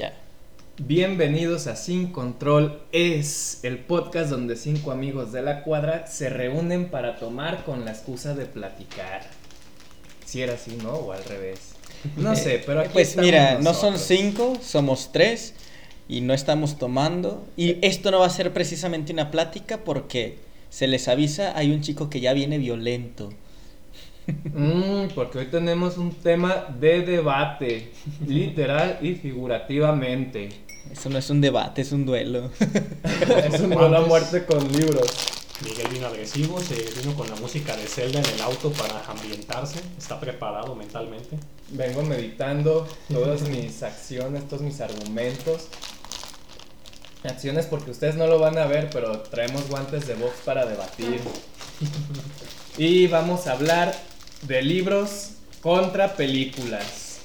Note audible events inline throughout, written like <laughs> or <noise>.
Ya. Bienvenidos a Sin Control es el podcast donde cinco amigos de la cuadra se reúnen para tomar con la excusa de platicar. Si era así, ¿no? O al revés. No sé, <laughs> pero aquí Pues mira, no son cinco, somos tres y no estamos tomando. Y esto no va a ser precisamente una plática porque se les avisa, hay un chico que ya viene violento. Mm, porque hoy tenemos un tema de debate, literal y figurativamente. Eso no es un debate, es un duelo. <laughs> Es un duelo a muerte con libros. Miguel vino agresivo, se vino con la música de Zelda en el auto para ambientarse, está preparado mentalmente. Vengo meditando todas mis acciones, todos mis argumentos. Acciones porque ustedes no lo van a ver, pero traemos guantes de box para debatir. <laughs> Y vamos a hablar de libros contra películas.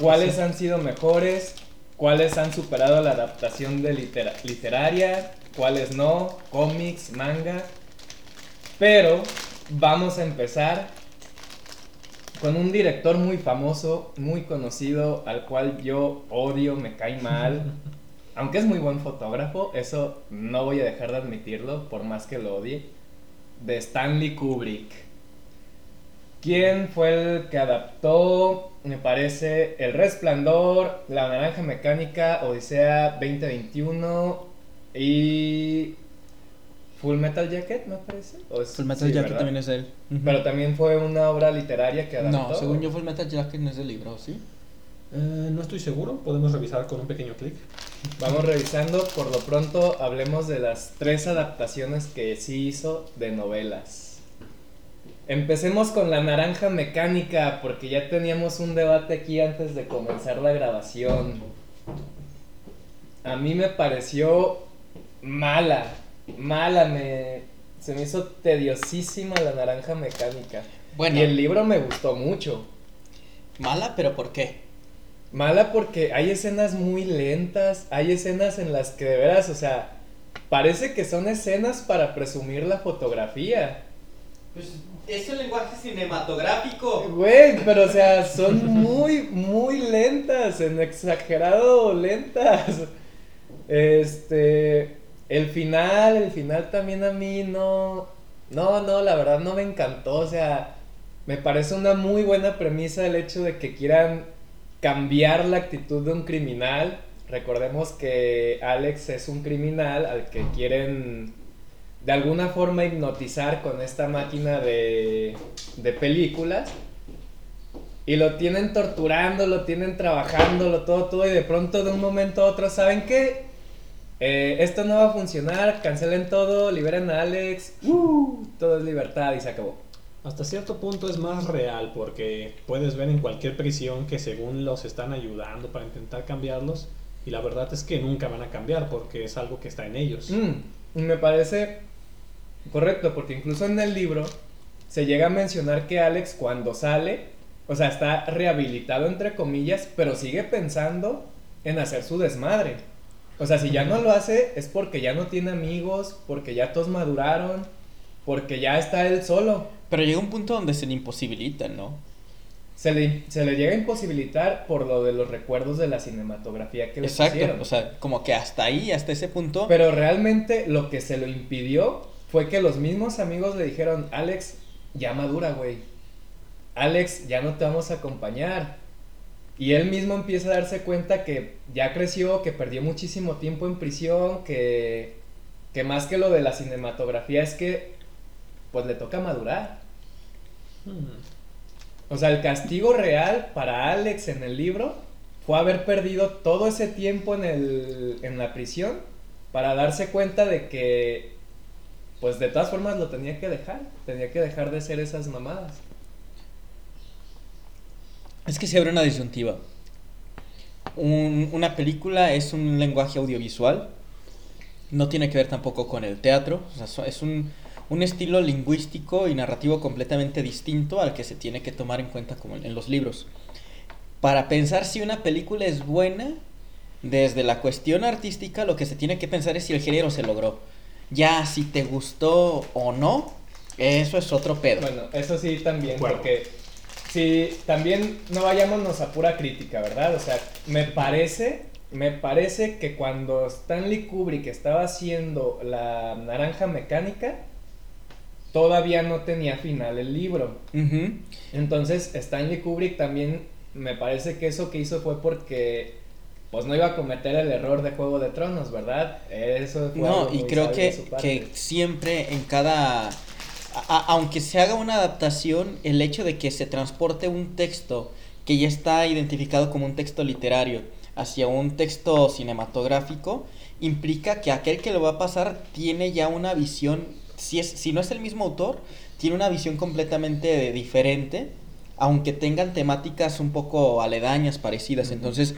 ¿Cuáles han sido mejores? ¿Cuáles han superado la adaptación de litera- literaria? ¿Cuáles no? Cómics, manga. Pero vamos a empezar con un director muy famoso, muy conocido, al cual yo odio, me cae mal. <laughs> Aunque es muy buen fotógrafo, eso no voy a dejar de admitirlo, por más que lo odie. De Stanley Kubrick. ¿Quién fue el que adaptó, me parece, El Resplandor, La Naranja Mecánica, Odisea 2021 y Full Metal Jacket, me parece? ¿O es- Full Metal sí, Jacket ¿verdad? también es él. Pero también fue una obra literaria que adaptó. No, según yo Full Metal Jacket no es del libro, ¿sí? Eh, no estoy seguro, podemos revisar con un pequeño clic. Vamos revisando, por lo pronto hablemos de las tres adaptaciones que sí hizo de novelas. Empecemos con la naranja mecánica, porque ya teníamos un debate aquí antes de comenzar la grabación. A mí me pareció mala, mala, me, se me hizo tediosísima la naranja mecánica. Bueno, Y el libro me gustó mucho. mala, pero ¿por qué? Mala porque hay escenas muy lentas, hay escenas en las que de veras, o sea, parece que son escenas para presumir la fotografía. Pues es el lenguaje cinematográfico. Güey, pero o sea, son muy, muy lentas, en exagerado lentas. Este, el final, el final también a mí no, no, no, la verdad no me encantó, o sea, me parece una muy buena premisa el hecho de que quieran cambiar la actitud de un criminal. Recordemos que Alex es un criminal al que quieren de alguna forma hipnotizar con esta máquina de, de películas. Y lo tienen torturando, lo tienen trabajándolo, todo, todo. Y de pronto, de un momento a otro, ¿saben qué? Eh, esto no va a funcionar, cancelen todo, liberen a Alex. ¡uh! todo es libertad y se acabó. Hasta cierto punto es más real porque puedes ver en cualquier prisión que según los están ayudando para intentar cambiarlos y la verdad es que nunca van a cambiar porque es algo que está en ellos. Mm, me parece correcto, porque incluso en el libro se llega a mencionar que Alex cuando sale, o sea, está rehabilitado entre comillas, pero sigue pensando en hacer su desmadre. O sea, si ya no lo hace es porque ya no tiene amigos, porque ya todos maduraron, porque ya está él solo. Pero llega un punto donde se le imposibilita, ¿no? Se le, se le llega a imposibilitar por lo de los recuerdos de la cinematografía que le Exacto, o sea, como que hasta ahí, hasta ese punto. Pero realmente lo que se lo impidió fue que los mismos amigos le dijeron, Alex, ya madura, güey. Alex, ya no te vamos a acompañar. Y él mismo empieza a darse cuenta que ya creció, que perdió muchísimo tiempo en prisión, que, que más que lo de la cinematografía es que pues le toca madurar. Hmm. O sea, el castigo real para Alex en el libro fue haber perdido todo ese tiempo en, el, en la prisión para darse cuenta de que, pues de todas formas lo tenía que dejar, tenía que dejar de ser esas mamadas. Es que se abre una disyuntiva. Un- una película es un lenguaje audiovisual. No tiene que ver tampoco con el teatro. es un, un estilo lingüístico y narrativo completamente distinto al que se tiene que tomar en cuenta como en los libros. Para pensar si una película es buena, desde la cuestión artística, lo que se tiene que pensar es si el género se logró. Ya si te gustó o no, eso es otro pedo. Bueno, eso sí también, Bueno. porque si también no vayámonos a pura crítica, ¿verdad? O sea, me parece me parece que cuando Stanley Kubrick estaba haciendo la naranja mecánica, todavía no tenía final el libro. Entonces Stanley Kubrick también me parece que eso que hizo fue porque pues no iba a cometer el error de Juego de Tronos, ¿verdad? Eso fue No, y creo que, que siempre en cada... a- aunque se haga una adaptación, el hecho de que se transporte un texto que ya está identificado como un texto literario hacia un texto cinematográfico, implica que aquel que lo va a pasar tiene ya una visión, si, es, si no es el mismo autor, tiene una visión completamente diferente, aunque tengan temáticas un poco aledañas, parecidas. Entonces,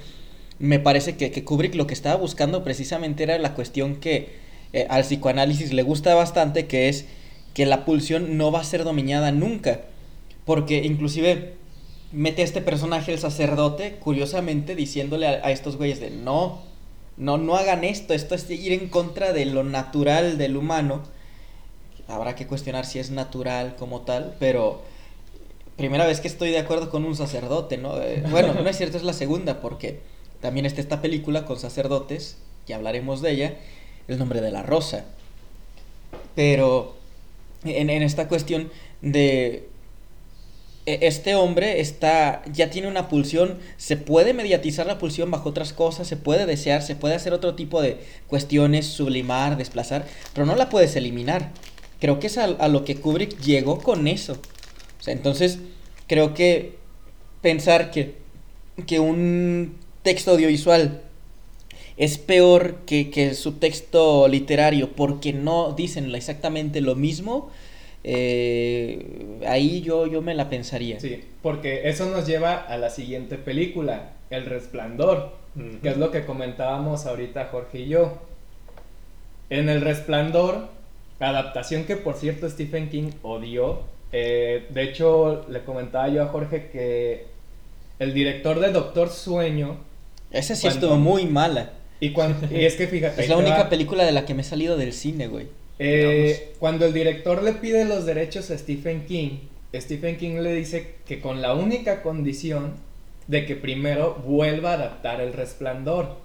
me parece que, que Kubrick lo que estaba buscando precisamente era la cuestión que eh, al psicoanálisis le gusta bastante, que es que la pulsión no va a ser dominada nunca. Porque inclusive mete a este personaje, el sacerdote, curiosamente diciéndole a, estos güeyes de no, no, no hagan esto, esto es ir en contra de lo natural del humano. Habrá que cuestionar si es natural como tal, pero primera vez que estoy de acuerdo con un sacerdote, ¿no? Eh, bueno, no es cierto, es la segunda, porque también está esta película con sacerdotes, que hablaremos de ella, El nombre de la rosa. Pero en, en esta cuestión de e- este hombre está ya tiene una pulsión, se puede mediatizar la pulsión bajo otras cosas, se puede desear, se puede hacer otro tipo de cuestiones, sublimar, desplazar, pero no la puedes eliminar. Creo que es a, a lo que Kubrick llegó con eso. O sea, entonces creo que pensar que, que un texto audiovisual es peor que, que su texto literario porque no dicen exactamente lo mismo, eh, ahí yo, yo me la pensaría. Sí, porque eso nos lleva a la siguiente película, El Resplandor, que es lo que comentábamos ahorita Jorge y yo. En El Resplandor, adaptación que por cierto Stephen King odió. eh, de hecho, le comentaba yo a Jorge que el director de Doctor Sueño, Esa sí estuvo muy mala. y, es que fíjate, Es la única va. película de la que me he salido del cine, güey. Eh, cuando el director le pide los derechos a Stephen King, Stephen King le dice que con la única condición de que primero vuelva a adaptar El Resplandor.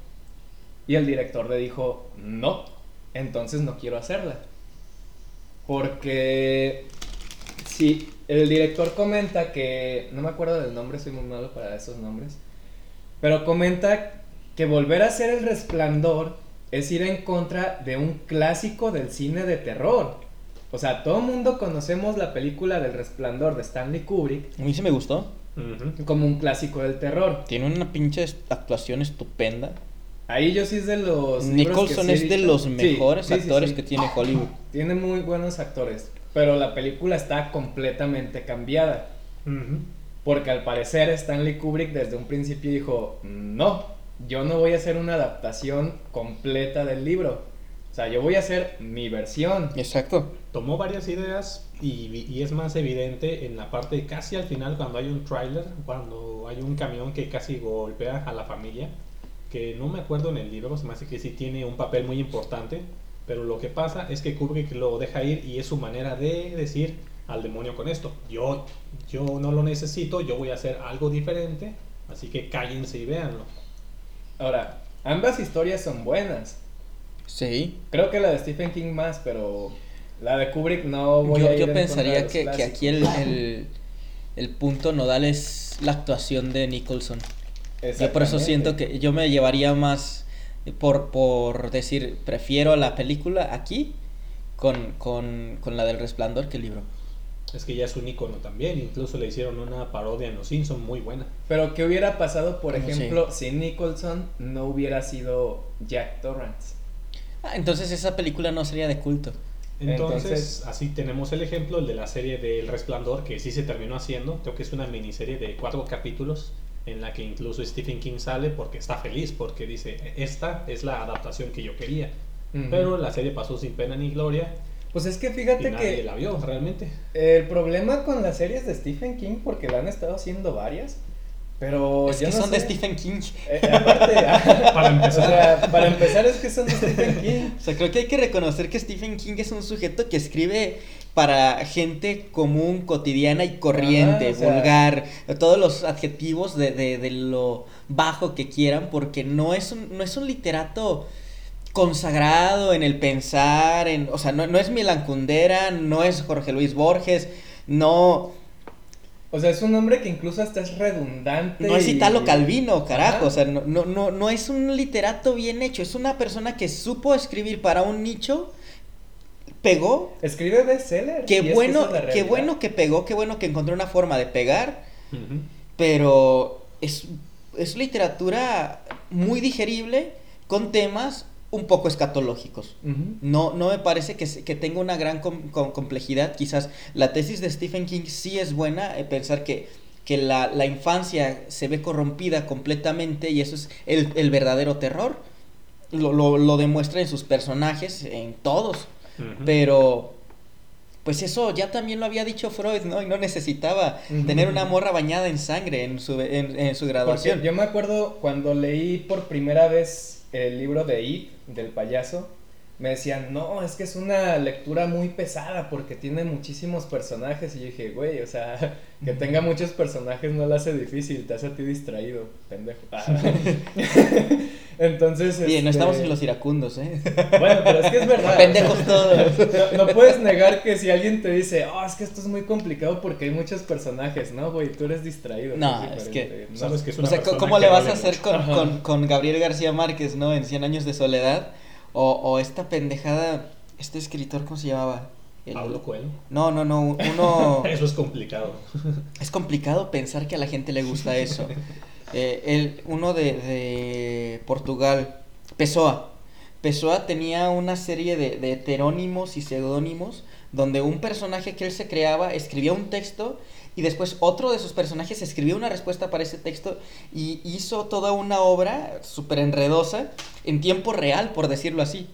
Y el director le dijo, no, entonces no quiero hacerla. Porque si el director comenta que, no me acuerdo del nombre, soy muy malo para esos nombres, pero comenta que volver a hacer El Resplandor es ir en contra de un clásico del cine de terror. O sea, todo el mundo conocemos la película del Resplandor de Stanley Kubrick A mí sí me gustó. Como un clásico del terror. Tiene una pinche actuación estupenda. Ahí yo sí es de los... Nicholson que sí he es de los Sí, mejores sí, sí, actores sí. que tiene Hollywood. <laughs> Tiene muy buenos actores, pero la película está completamente cambiada. Ujú. Porque al parecer Stanley Kubrick desde un principio dijo, no, yo no voy a hacer una adaptación completa del libro. O sea, yo voy a hacer mi versión. Exacto. Tomó varias ideas y, y es más evidente en la parte casi al final cuando hay un tráiler, cuando hay un camión que casi golpea a la familia, que no me acuerdo en el libro, se me hace que sí tiene un papel muy importante, pero lo que pasa es que Kubrick lo deja ir y es su manera de decir al demonio con esto, yo, yo no lo necesito, yo voy a hacer algo diferente, así que cállense y véanlo. Ahora, ambas historias son buenas. Sí. Creo que la de Stephen King más, pero la de Kubrick no voy Yo, a ir yo pensaría que, que aquí el, el, el punto nodal es la actuación de Nicholson. Yo por eso siento que yo me llevaría más por, por decir, prefiero la película aquí con, con, con la del resplandor que el libro. Es que ya es un icono también, incluso le hicieron una parodia en Los Simpson muy buena. Pero ¿qué hubiera pasado, por ¿Cómo ejemplo, si Nicholson no hubiera sido Jack Torrance? Ah, entonces esa película no sería de culto. Entonces, Entonces- así tenemos el ejemplo, el de la serie del Resplandor, que sí se terminó haciendo. Creo que es una miniserie de cuatro capítulos en la que incluso Stephen King sale porque está feliz, porque dice, esta es la adaptación que yo quería. Pero la serie pasó sin pena ni gloria Pues es que y fíjate nadie que la vio realmente. el problema con las series de Stephen King, porque la han estado haciendo varias, pero es yo que no son de. Stephen King. Eh, aparte, <laughs> Para o empezar. sea, para empezar es que son de Stephen King. O sea, creo que hay que reconocer que Stephen King es un sujeto que escribe para gente común, cotidiana y corriente, Ajá, o sea- vulgar, todos los adjetivos de, de, de lo bajo que quieran, porque no es un, no es un literato consagrado en el pensar, en, o sea, no, no es Milan Kundera, no es Jorge Luis Borges, no, O sea, es un hombre que incluso hasta es redundante. no es y- Italo Calvino, carajo, o sea, no, no, no, no es un literato bien hecho, es una persona que supo escribir para un nicho, pegó, Escribe bestseller. qué y es que bueno, qué bueno que pegó, qué bueno que encontró una forma de pegar, pero es, es literatura muy digerible con temas un poco escatológicos. No, no me parece que, se- que tenga una gran com- com- complejidad. Quizás la tesis de Stephen King sí es buena, eh, pensar que, que la, la infancia se ve corrompida completamente y eso es el, el verdadero terror. Lo, lo, lo demuestra en sus personajes, en todos. Pero, pues eso ya también lo había dicho Freud, ¿no? Y no necesitaba tener una morra bañada en sangre en su, en, en su Porque graduación. yo me acuerdo cuando leí por primera vez el libro de It, del payaso, me decían, no, es que es una lectura muy pesada porque tiene muchísimos personajes. Y yo dije, güey, o sea, <laughs> que tenga muchos personajes no lo hace difícil, te hace a ti distraído, pendejo. Ah. <laughs> Entonces. Bien, no este, estamos en los iracundos, ¿eh? <laughs> Bueno, pero es que es verdad. Pendejos todos. No, no puedes negar que si alguien te dice, oh, es que esto es muy complicado porque hay muchos personajes, ¿no, güey? Tú eres distraído. No, es es diferente, no. Sabes que es O una sea, persona ¿cómo que le vas a hacer con, con, con Gabriel García Márquez, ¿no? En Cien años de soledad. O, o esta pendejada, este escritor, ¿cómo se llamaba? El- Pablo Coelho. No, no, no, uno... <laughs> Eso es complicado. <laughs> es complicado pensar que a la gente le gusta eso. <laughs> Eh, el, uno de, de Portugal, Pessoa. Pessoa tenía una serie de, de heterónimos y seudónimos donde un personaje que él se creaba escribía un texto y después otro de sus personajes escribía una respuesta para ese texto y hizo toda una obra súper enredosa en tiempo real, por decirlo así.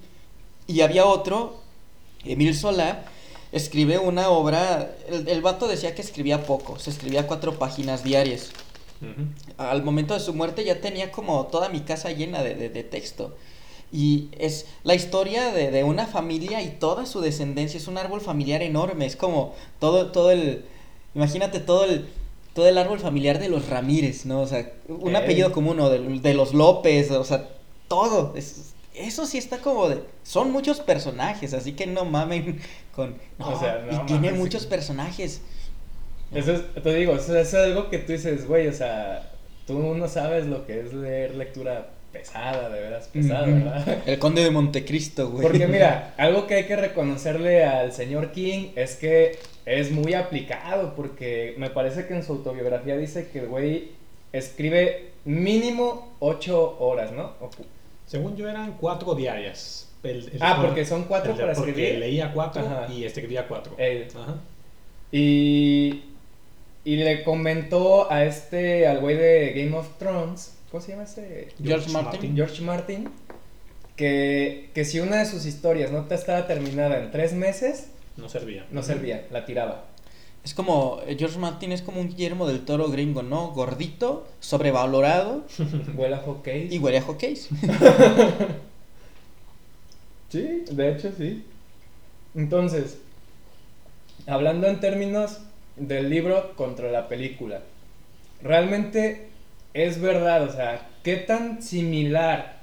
Y había otro, Emil Solá, escribe una obra, el, el vato decía que escribía poco, se escribía cuatro páginas diarias. Al momento de su muerte ya tenía como toda mi casa llena de, de- de texto. Y es la historia de, de una familia y toda su descendencia. Es un árbol familiar enorme. Es como todo, todo el. Imagínate todo el. Todo el árbol familiar de los Ramírez, ¿no? O sea, un apellido común, o de, de los López, o sea, todo. Es- eso sí está como de. Son muchos personajes, así que no mamen con. O sea, no y tiene muchos personajes. Eso es, te digo, eso es algo que tú dices, güey, o sea, tú no sabes lo que es leer lectura pesada, de veras pesada. ¿verdad? <laughs> El conde de Montecristo, güey. Porque mira, <laughs> algo que hay que reconocerle al señor King es que es muy aplicado, porque me parece que en su autobiografía dice que el güey escribe mínimo ocho horas, ¿no? O Según yo eran cuatro diarias. El- el- Ah, porque son cuatro el- para porque escribir. leía cuatro Ajá. y escribía cuatro. Ajá. Y, y le comentó a este, al güey de Game of Thrones, ¿cómo se llama ese? George Martin. George Martin, que, que si una de sus historias no te estaba terminada en tres meses, No servía. no servía, la tiraba. Es como, eh, George Martin es como un Guillermo del Toro gringo, ¿no? Gordito, sobrevalorado <laughs> Huele a hockey. y huele a. <laughs> Sí, de hecho sí. Entonces, hablando en términos del libro contra la película, realmente es verdad, o sea, ¿qué tan similar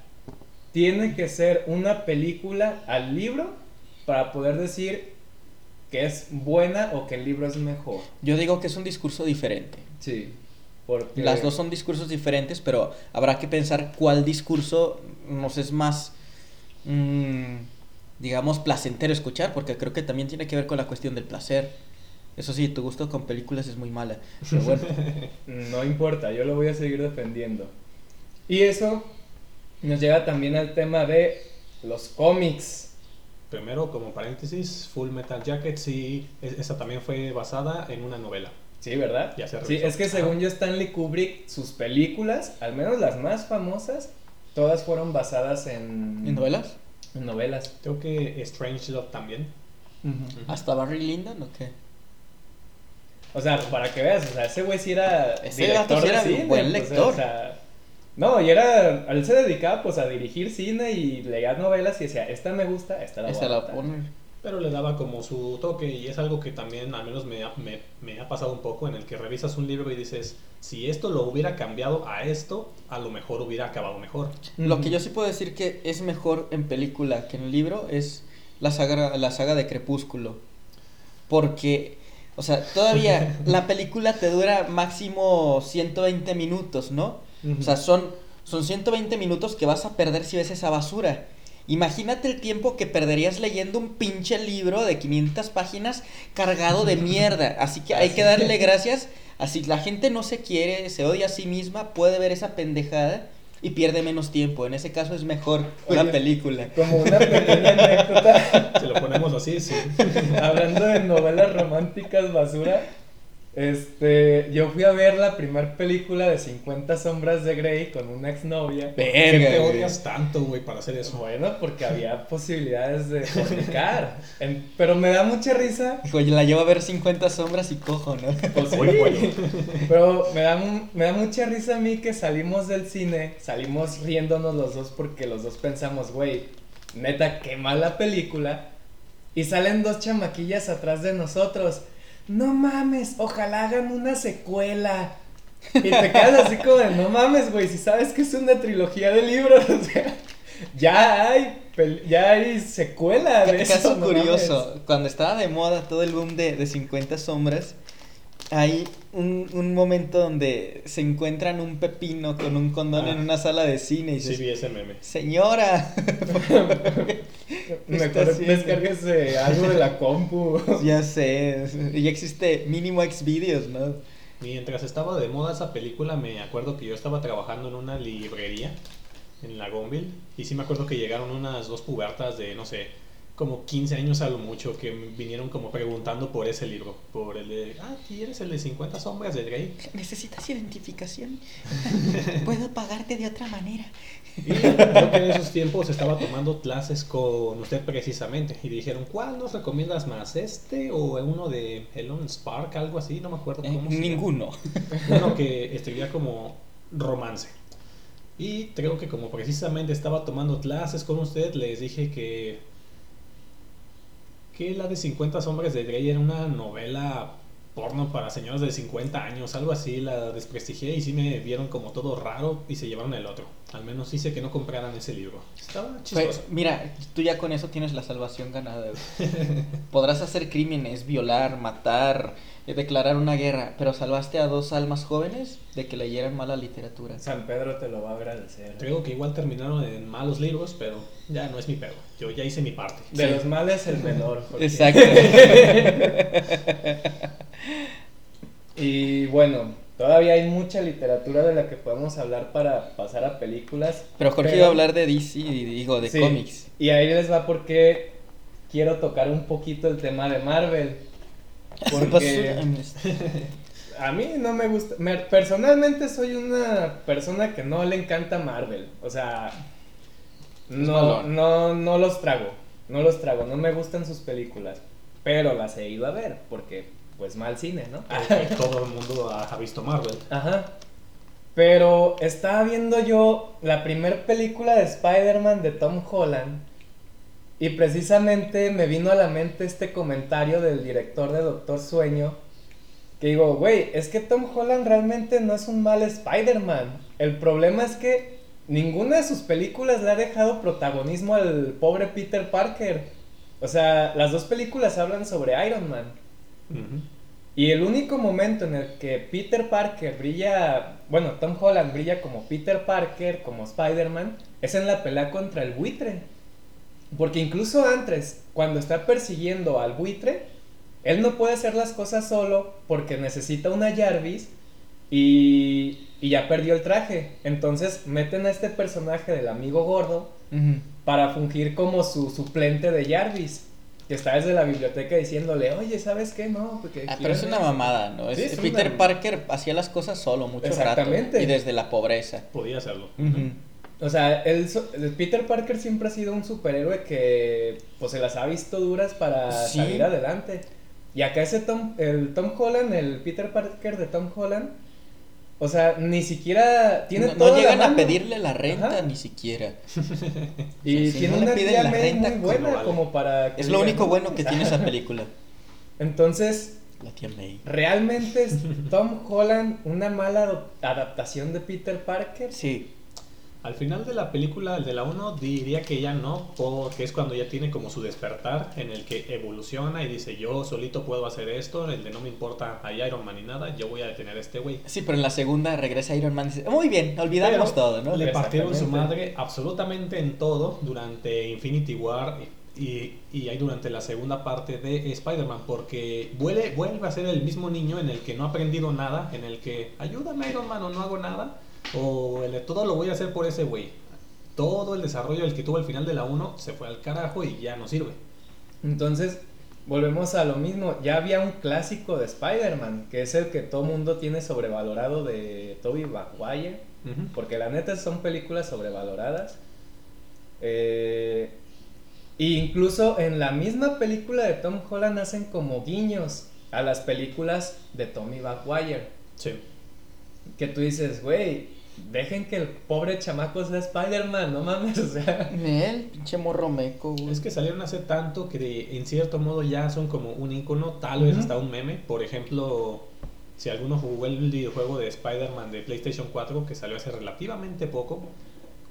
tiene que ser una película al libro para poder decir que es buena o que el libro es mejor? Yo digo que es un discurso diferente. Sí, porque Las dos son discursos diferentes, pero habrá que pensar cuál discurso nos es más, mm, digamos, placentero escuchar, porque creo que también tiene que ver con la cuestión del placer. Eso sí, tu gusto con películas es muy mala. Pero bueno, <laughs> No importa, yo lo voy a seguir defendiendo. Y eso nos llega también al tema de los cómics. Primero, como paréntesis, Full Metal Jacket, sí, es- esa también fue basada en una novela. Sí, ¿verdad? Ya se sí, es que según yo Stanley Kubrick, sus películas, al menos las más famosas, todas fueron basadas en, ¿en novelas? en novelas. Creo que Strange Love también. ¿Hasta Barry Lyndon o qué? O sea, para que veas, o sea, ese güey sí era Ese director era cine, buen pues, lector. o sea, no, y era, él se dedicaba pues a dirigir cine y leía novelas y decía, esta me gusta, esta la voy a la adaptar". pone. pero le daba como su toque y es algo que también al menos me ha, me, me ha pasado un poco en el que revisas un libro y dices, si esto lo hubiera cambiado a esto, a lo mejor hubiera acabado mejor. Lo que yo sí puedo decir que es mejor en película que en libro es la saga, la saga de Crepúsculo. Porque, o sea, todavía <laughs> la película te dura máximo 120 minutos, ¿no? O sea, son, son 120 minutos que vas a perder si ves esa basura. Imagínate el tiempo que perderías leyendo un pinche libro de 500 páginas cargado de mierda. Así que hay que darle gracias. Así la gente no se quiere, se odia a sí misma, puede ver esa pendejada y pierde menos tiempo. En ese caso es mejor una Oye, película. Como una pequeña anécdota. Si lo ponemos así, sí. <laughs> Hablando de novelas románticas basura, este, yo fui a ver la primera película de 50 sombras de Grey con una exnovia. ¿Por qué te odias tanto, güey, para hacer eso? Bueno, porque <laughs> había posibilidades de fornicar. En- pero me da mucha risa. Oye, la llevo a ver 50 sombras y cojo, ¿no? Pues, Oye, bueno. <laughs> Pero me da, me da mucha risa a mí que salimos del cine, salimos riéndonos los dos porque los dos pensamos, güey, neta, qué mala película. Y salen dos chamaquillas atrás de nosotros. No mames, ojalá hagan una secuela. Y te quedas así como de, no mames, güey, si sabes que es una trilogía de libros, <laughs> o sea, ya hay, ya hay secuela de eso. Caso no curioso, mames. cuando estaba de moda todo el boom de, de 50 sombras, hay un, un momento donde se encuentran un pepino con un condón Ah. en una sala de cine y Sí dices, vi ese meme. señora, <laughs> Mejor descárguese algo de la compu. <laughs> ya sé, ya existe mínimo Xvideos, ¿no? Mientras estaba de moda esa película, me acuerdo que yo estaba trabajando en una librería en la Gonville y sí me acuerdo que llegaron unas dos pubertas de, no sé, como 15 años a lo mucho que vinieron como preguntando por ese libro, por el de, ah, ¿quieres el de 50 sombras de Grey? ¿Necesitas identificación? <laughs> Puedo pagarte de otra manera. Y yo que en esos tiempos estaba tomando clases con usted precisamente y dijeron, ¿cuál nos recomiendas más? ¿Este o uno de Elon Spark, algo así? No me acuerdo Eh, cómo se llama. ninguno. <laughs> uno que escribía como romance. Y creo que como precisamente estaba tomando clases con usted, les dije que que la de 50 sombras de Grey era una novela porno para señoras de 50 años, algo así, la desprestigié y sí me vieron como todo raro y se llevaron el otro. Al menos hice que no compraran ese libro. Estaba Pues, chistoso. mira, tú ya con eso tienes la salvación ganada. Podrás hacer crímenes, violar, matar, declarar una guerra, pero salvaste a dos almas jóvenes de que leyeran mala literatura. San Pedro te lo va a agradecer. Creo que igual terminaron en malos libros, pero ya no es mi pedo. Yo ya hice mi parte. De Sí. los males el menor. porque- Exacto. <laughs> Y bueno, todavía hay mucha literatura de la que podemos hablar para pasar a películas. Pero Jorge iba a hablar de DC, digo, de Sí, cómics. Y ahí les va porque quiero tocar un poquito el tema de Marvel. Porque <laughs> a mí no me gusta. me- personalmente soy una persona que no le encanta Marvel. O sea, no, no, no los trago. No los trago. No me gustan sus películas. Pero las he ido a ver porque, pues, mal cine, ¿no? Todo el mundo ha, ha visto Marvel. Ajá. Pero estaba viendo yo la primer película de Spider-Man de Tom Holland. Y precisamente me vino a la mente este comentario del director de Doctor Sueño. Que digo, güey, es que Tom Holland realmente no es un mal Spider-Man. El problema es que ninguna de sus películas le ha dejado protagonismo al pobre Peter Parker. O sea, las dos películas hablan sobre Iron Man. Y el único momento en el que Peter Parker brilla, bueno, Tom Holland brilla como Peter Parker, como Spider-Man, es en la pelea contra el buitre. Porque incluso antes, cuando está persiguiendo al buitre, él no puede hacer las cosas solo porque necesita una Jarvis y, y ya perdió el traje. Entonces meten a este personaje del amigo gordo para fungir como su suplente de Jarvis. Que está desde la biblioteca diciéndole, oye, ¿sabes qué? No, porque... Ah, pero es una mamada, ¿no? Sí, es Peter una- Parker hacía las cosas solo mucho Exactamente. rato. Y desde la pobreza. Podía hacerlo. Ujú. O sea, el, el Peter Parker siempre ha sido un superhéroe que pues se las ha visto duras para Sí. salir adelante. Y acá ese Tom, el Tom Holland, el Peter Parker de Tom Holland, O sea, ni siquiera tiene no, no toda la llegan a pedirle la renta Ajá. ni siquiera. Y sí, tiene no le una tía la renta, muy pues, buena no vale. como para que Es lo digan, único "No, bueno que tiene ah". esa película. Entonces, La tía May. ¿realmente es Tom Holland una mala adaptación de Peter Parker? Sí. Al final de la película, el de la 1, diría que ya no, porque es cuando ya tiene como su despertar en el que evoluciona y dice yo solito puedo hacer esto, el de no me importa a Iron Man ni nada, yo voy a detener a este güey. Sí, pero en la segunda regresa Iron Man y dice, muy bien, olvidamos Pero todo, ¿no? Le partieron su madre absolutamente en todo durante Infinity War y, y ahí durante la segunda parte de Spider-Man, porque vuelve, vuelve a ser el mismo niño en el que no ha aprendido nada, en el que ayúdame Iron Man o no hago nada, o el de todo lo voy a hacer por ese güey. Todo el desarrollo el que tuvo al final de la 1 se fue al carajo y ya no sirve. Entonces, volvemos a lo mismo. Ya había un clásico de Spider-Man, que es el que todo mundo tiene sobrevalorado de Tobey Maguire. Porque la neta son películas sobrevaloradas. Eh, e incluso en la misma película de Tom Holland hacen como guiños a las películas de Tommy Maguire. Sí. Que tú dices, güey, dejen que el pobre chamaco sea Spider-Man, no mames, o sea. Él, pinche morro meco, güey. Es que salieron hace tanto que de- en cierto modo ya son como un icono, tal vez hasta un meme. Por ejemplo, si alguno jugó el videojuego de Spider-Man de PlayStation 4 que salió hace relativamente poco,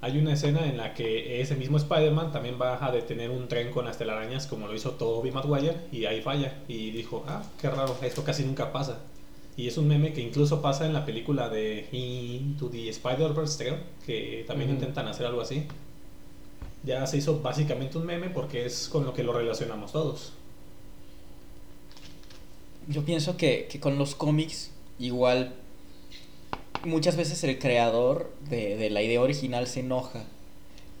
hay una escena en la que ese mismo Spider-Man también va a detener un tren con las telarañas como lo hizo Tobey Maguire y ahí falla. Y dijo, ah, qué raro, esto casi nunca pasa. Y es un meme que incluso pasa en la película de Into the Spider-Verse, creo, que también intentan hacer algo así. Ya se hizo básicamente un meme porque es con lo que lo relacionamos todos. Yo pienso que, que con los cómics, igual, muchas veces el creador de, de la idea original se enoja.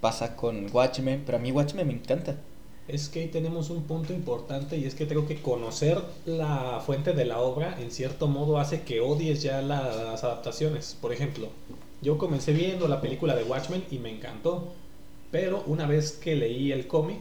Pasa con Watchmen, pero a mí Watchmen me encanta. Es que ahí tenemos un punto importante y es que creo que conocer la fuente de la obra en cierto modo hace que odies ya las adaptaciones. Por ejemplo, yo comencé viendo la película de Watchmen y me encantó, pero una vez que leí el cómic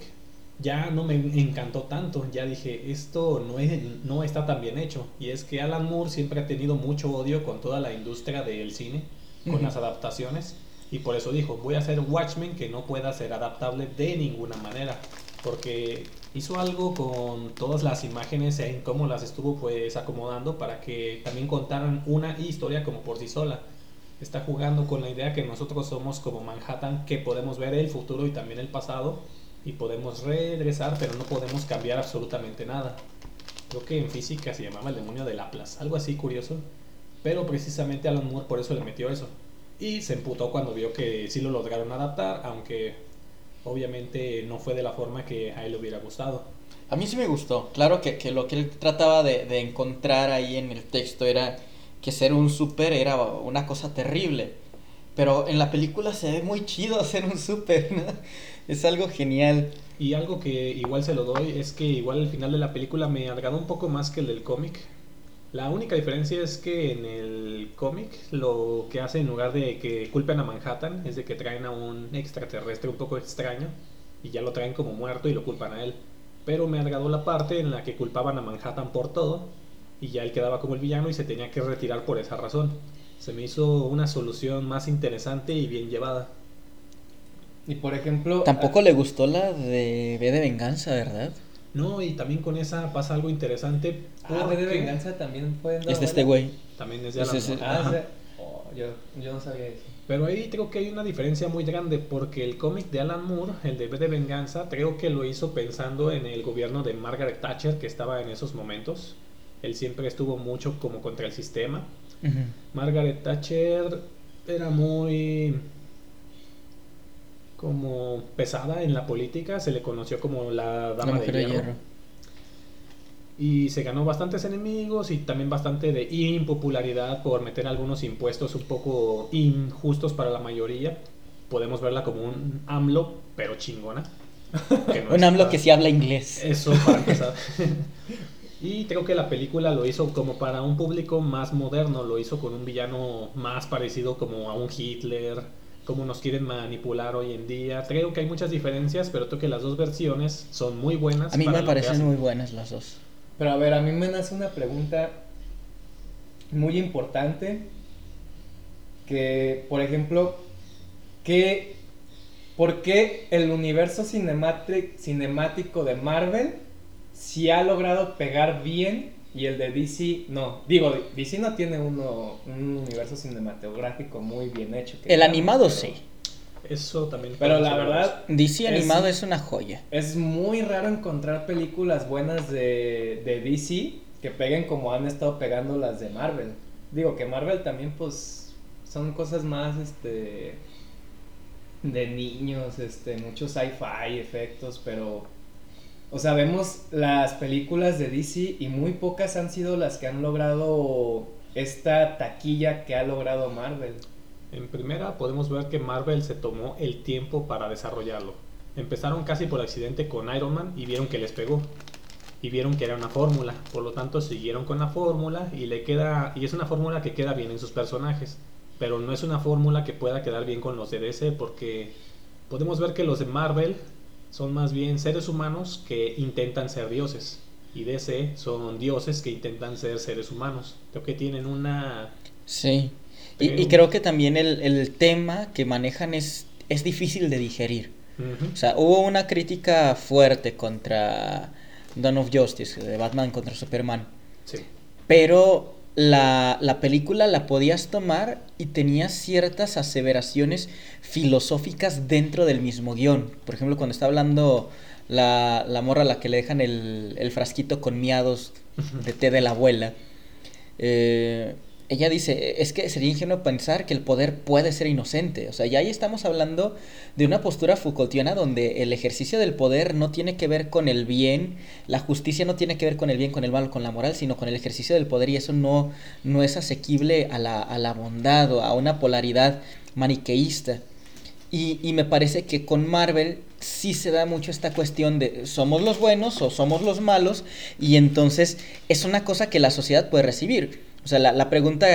ya no me encantó tanto, ya dije, esto no, es, no está tan bien hecho. Y es que Alan Moore siempre ha tenido mucho odio con toda la industria del cine, con las adaptaciones, y por eso dijo, voy a hacer Watchmen que no pueda ser adaptable de ninguna manera porque hizo algo con todas las imágenes en cómo las estuvo pues acomodando para que también contaran una historia como por sí sola. Está jugando con la idea que nosotros somos como Manhattan, que podemos ver el futuro y también el pasado y podemos regresar, pero no podemos cambiar absolutamente nada. Creo que en física se llamaba el demonio de Laplace, algo así curioso. Pero precisamente Alan Moore por eso le metió eso. Y se emputó cuando vio que sí lo lograron adaptar, aunque obviamente no fue de la forma que a él le hubiera gustado. A mí sí me gustó. Claro que, que lo que él trataba de, de encontrar ahí en el texto era que ser un super era una cosa terrible. Pero en la película se ve muy chido <laughs> ser un super, ¿no? Es algo genial. Y algo que igual se lo doy es que igual el final de la película me agradó un poco más que el del cómic. La única diferencia es que en el cómic lo que hace en lugar de que culpen a Manhattan es de que traen a un extraterrestre un poco extraño y ya lo traen como muerto y lo culpan a él. Pero me agradó la parte en la que culpaban a Manhattan por todo y ya él quedaba como el villano y se tenía que retirar por esa razón. Se me hizo una solución más interesante y bien llevada. Y por ejemplo. Tampoco le gustó la de B de Venganza, ¿verdad? No, y también con esa pasa algo interesante. Ah, de venganza también fue. Es de este güey. También es de Alan es Moore. Ah, oh, yo, yo no sabía eso. Pero ahí creo que hay una diferencia muy grande porque el cómic de Alan Moore, el de B de Venganza, creo que lo hizo pensando en el gobierno de Margaret Thatcher que estaba en esos momentos. Él siempre estuvo mucho como contra el sistema. Margaret Thatcher era muy como pesada en la política, se le conoció como la dama de mujer de hierro. hierro. Y se ganó bastantes enemigos y también bastante de impopularidad por meter algunos impuestos un poco injustos para la mayoría. Podemos verla como un AMLO, pero chingona. <laughs> que no Un AMLO que sí habla inglés. Eso para empezar. <laughs> y creo que la película lo hizo como para un público más moderno, lo hizo con un villano más parecido como a un Hitler, como nos quieren manipular hoy en día. Creo que hay muchas diferencias, pero creo que las dos versiones son muy buenas. A mí me parecen muy buenas las dos. Pero a ver, a mí me nace una pregunta muy importante. que, por ejemplo, que, ¿por qué el universo cinemático, cinemático de Marvel sí ha logrado pegar bien y el de DC no? Digo, DC no tiene uno, un universo cinematográfico muy bien hecho. que El digamos, animado pero- sí. Eso también. Pero la verdad, DC Es- animado es una joya. Es muy raro encontrar películas buenas de, de DC que peguen como han estado pegando las de Marvel. Digo que Marvel también pues son cosas más este de niños, este mucho sci-fi, efectos, pero o sea, vemos las películas de DC y muy pocas han sido las que han logrado esta taquilla que ha logrado Marvel. En primera podemos ver que Marvel se tomó el tiempo para desarrollarlo. Empezaron casi por accidente con Iron Man y vieron que les pegó. Y vieron que era una fórmula, por lo tanto siguieron con la fórmula y le queda y es una fórmula que queda bien en sus personajes, pero no es una fórmula que pueda quedar bien con los de DC porque podemos ver que los de Marvel son más bien seres humanos que intentan ser dioses y DC son dioses que intentan ser seres humanos. Creo que tienen una Sí. Y, creo que también el, el tema que manejan es, es difícil de digerir. O sea, hubo una crítica fuerte contra Dawn of Justice, de Batman contra Superman. Sí. Pero la, la película la podías tomar y tenía ciertas aseveraciones filosóficas dentro del mismo guion. Por ejemplo, cuando está hablando la, la morra a la que le dejan el, el frasquito con miados de té de la abuela, eh, ella dice, es que sería ingenuo pensar que el poder puede ser inocente. O sea, ya ahí estamos hablando de una postura Foucaultiana donde el ejercicio del poder no tiene que ver con el bien, la justicia no tiene que ver con el bien, con el mal, con la moral, sino con el ejercicio del poder y eso no, no es asequible a la, a la bondad o a una polaridad maniqueísta. Y, y me parece que con Marvel sí se da mucho esta cuestión de somos los buenos o somos los malos y entonces es una cosa que la sociedad puede recibir. O sea, la, la pregunta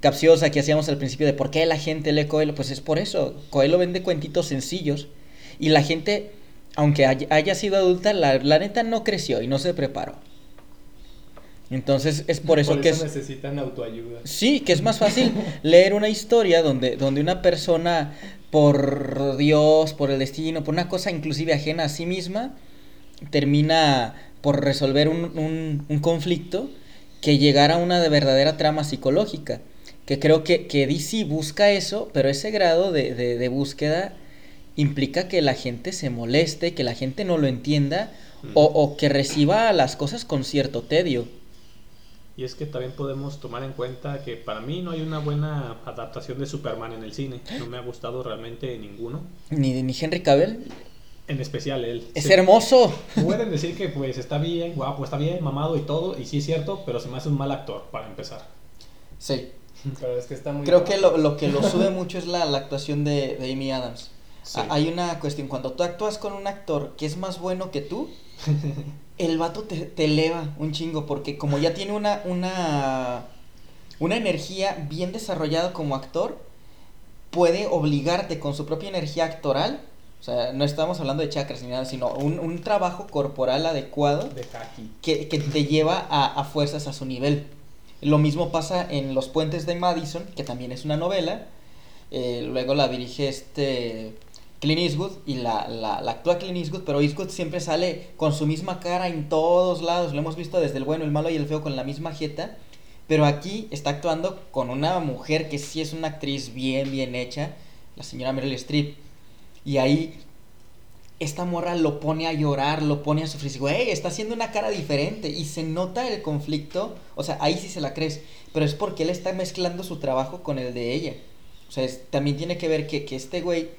capciosa que hacíamos al principio de por qué la gente lee Coelho, pues es por eso. Coelho vende cuentitos sencillos y la gente, aunque haya, haya sido adulta, la, la neta no creció y no se preparó. Entonces es por eso que es... necesitan autoayuda. Sí, que es más fácil leer una historia donde, donde una persona, por Dios, por el destino, por una cosa inclusive ajena a sí misma, termina por resolver un, un- un conflicto que llegar a una de verdadera trama psicológica. Que creo que, que DC busca eso, pero ese grado de, de- de búsqueda implica que la gente se moleste, que la gente no lo entienda o, o que reciba las cosas con cierto tedio. Y es que también podemos tomar en cuenta que para mí no hay una buena adaptación de Superman en el cine. No me ha gustado realmente ninguno. Ni, ni Henry Cavill. En especial él. Es Sí, hermoso. Pueden decir que pues está bien, guapo, está bien, mamado y todo. Y sí es cierto, pero se me hace un mal actor para empezar. Sí. Pero es que está muy. Creo que lo, lo que lo sube mucho es la, la actuación de, de Amy Adams. Sí. A- Hay una cuestión, cuando tú actúas con un actor que es más bueno que tú, <laughs> el vato te, te eleva un chingo, porque como ya tiene una, una, una energía bien desarrollada como actor, puede obligarte con su propia energía actoral, o sea, no estamos hablando de chakras ni nada, sino un, un trabajo corporal adecuado De que, que te lleva a, a fuerzas a su nivel. Lo mismo pasa en Los Puentes de Madison, que también es una novela. eh, luego la dirige este Clint Eastwood y la, la, la actúa Clint Eastwood, pero Eastwood siempre sale con su misma cara en todos lados. Lo hemos visto desde el bueno, el malo y el feo con la misma jeta. Pero aquí está actuando con una mujer que sí es una actriz bien, bien hecha, la señora Meryl Streep. Y ahí esta morra lo pone a llorar, lo pone a sufrir. Güey, está haciendo una cara diferente. Y se nota el conflicto. O sea, ahí sí se la crees. Pero es porque él está mezclando su trabajo con el de ella. O sea, es- también tiene que ver que, que este güey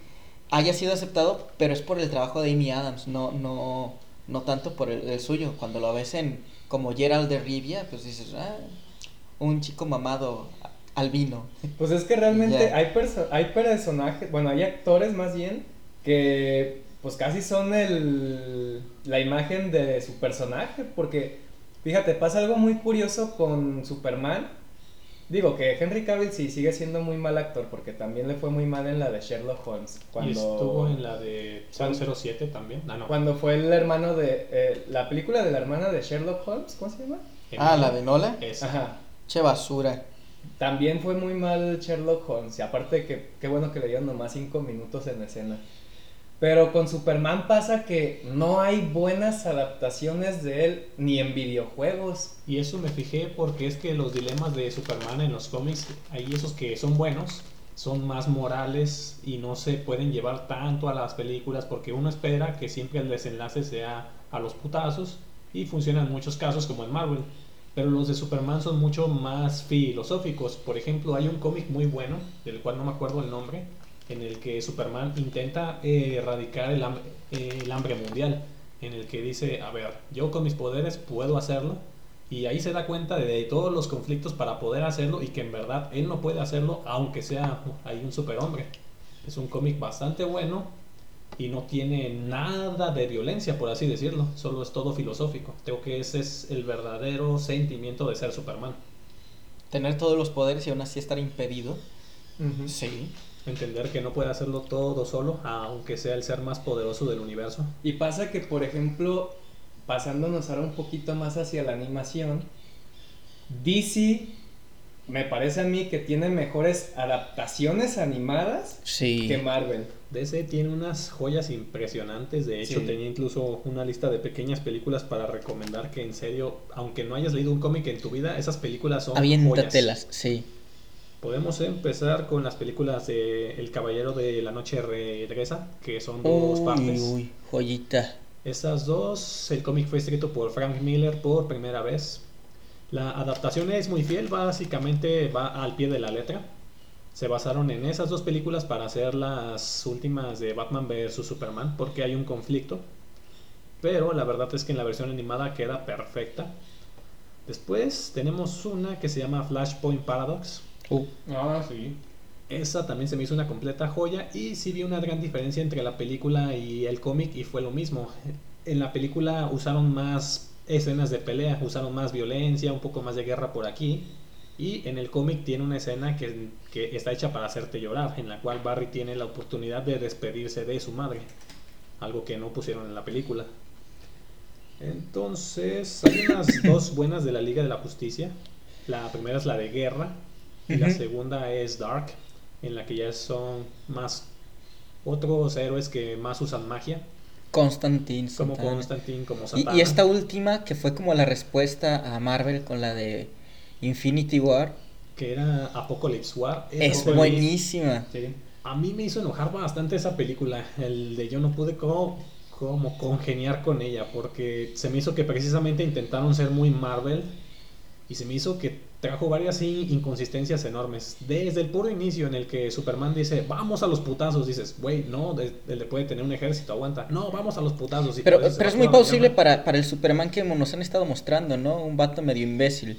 haya sido aceptado, pero es por el trabajo de Amy Adams, no, no, no tanto por el, el suyo. Cuando lo ves en como Gerald de Rivia, pues dices, ah, un chico mamado albino. Pues es que realmente hay, perso- hay personajes, bueno, hay actores más bien que pues casi son el, la imagen de su personaje, porque fíjate, pasa algo muy curioso con Superman. Digo que Henry Cavill sí sigue siendo muy mal actor, porque también le fue muy mal en la de Sherlock Holmes. Cuando, Y estuvo en la de 007 también. Ah, no. Cuando fue el hermano de... eh, la película de la hermana de Sherlock Holmes, ¿cómo se llama? Ah, la de Nola. Esa. Ajá. Che basura. también fue muy mal Sherlock Holmes. Y aparte que qué bueno que le dieron nomás cinco minutos en escena. Pero con Superman pasa que no hay buenas adaptaciones de él ni en videojuegos. Y eso me fijé porque es que los dilemas de Superman en los cómics, hay esos que son buenos, son más morales y no se pueden llevar tanto a las películas porque uno espera que siempre el desenlace sea a los putazos y funciona en muchos casos como en Marvel. Pero los de Superman son mucho más filosóficos. Por ejemplo, hay un cómic muy bueno, del cual no me acuerdo el nombre, en el que Superman intenta eh, erradicar el, eh, el hambre mundial. En el que dice, a ver, yo con mis poderes puedo hacerlo. Y ahí se da cuenta de, todos los conflictos para poder hacerlo y que en verdad él no puede hacerlo aunque sea ahí un superhombre. Es un cómic bastante bueno y no tiene nada de violencia, por así decirlo. Solo es todo filosófico. Creo que ese es el verdadero sentimiento de ser Superman. Tener todos los poderes y aún así estar impedido. Sí. Entender que no puede hacerlo todo solo, aunque sea el ser más poderoso del universo. Y pasa que, por ejemplo, pasándonos ahora un poquito más hacia la animación, DC me parece a mí que tiene mejores adaptaciones animadas Sí. que Marvel. DC tiene unas joyas impresionantes. De hecho, Sí. tenía incluso una lista de pequeñas películas para recomendar que en serio, aunque no hayas leído un cómic en tu vida, esas películas son joyas. Aviéntatelas, sí. Podemos empezar con las películas de El Caballero de la Noche Regresa, que son dos Uy, partes. uy, joyita. Esas dos, el cómic fue escrito por Frank Miller por primera vez. La adaptación es muy fiel, básicamente va al pie de la letra. Se basaron en esas dos películas para hacer las últimas de Batman vs. Superman, porque hay un conflicto. Pero la verdad es que en la versión animada queda perfecta. Después tenemos una que se llama Flashpoint Paradox. Uh, Ah, sí. Esa también se me hizo una completa joya y sí vi una gran diferencia entre la película y el cómic y fue lo mismo. En la película usaron más escenas de pelea, usaron más violencia, un poco más de guerra por aquí. Y en el cómic tiene una escena que, que está hecha para hacerte llorar, en la cual Barry tiene la oportunidad de despedirse de su madre. Algo que no pusieron en la película. Entonces, hay unas dos buenas de la Liga de la Justicia. La primera es la de guerra y la segunda es Dark, en la que ya son más otros héroes que más usan magia, Constantine. como. Constantine, como Y, Satana. y esta última, que fue como la respuesta a Marvel con la de Infinity War, que era Apocalypse War. Es fue- buenísima. Sí. A mí me hizo enojar bastante esa película, el de yo no pude como, como congeniar con ella, porque se me hizo que precisamente intentaron ser muy Marvel y se me hizo que trajo varias in- inconsistencias enormes. Desde el puro inicio en el que Superman dice, vamos a los putazos, dices, güey, no, él puede tener un ejército, aguanta. No, vamos a los putazos. y Pero, pero es muy toda la posible para, para el Superman que nos han estado mostrando, ¿no? Un vato medio imbécil.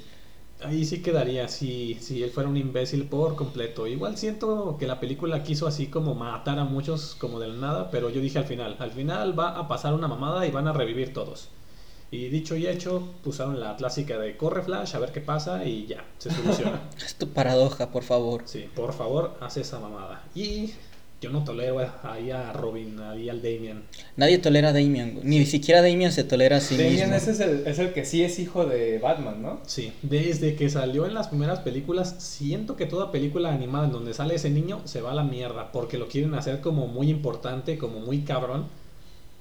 Ahí sí quedaría si, si él fuera un imbécil por completo. Igual siento que la película quiso así como matar a muchos como de la nada, pero yo dije al final, al final va a pasar una mamada y van a revivir todos. Y dicho y hecho, usaron la clásica de corre Flash a ver qué pasa y ya, se soluciona. <laughs> Es tu paradoja, por favor. sí, por favor, haz esa mamada. Y yo no tolero ahí a Robin, ahí al Damian. Nadie tolera a Damian, güey. ni siquiera Damian se tolera a sí mismo. ese es el, es el que sí es hijo de Batman, ¿no? Sí, desde que salió en las primeras películas, siento que toda película animada en donde sale ese niño se va a la mierda, porque lo quieren hacer como muy importante, como muy cabrón,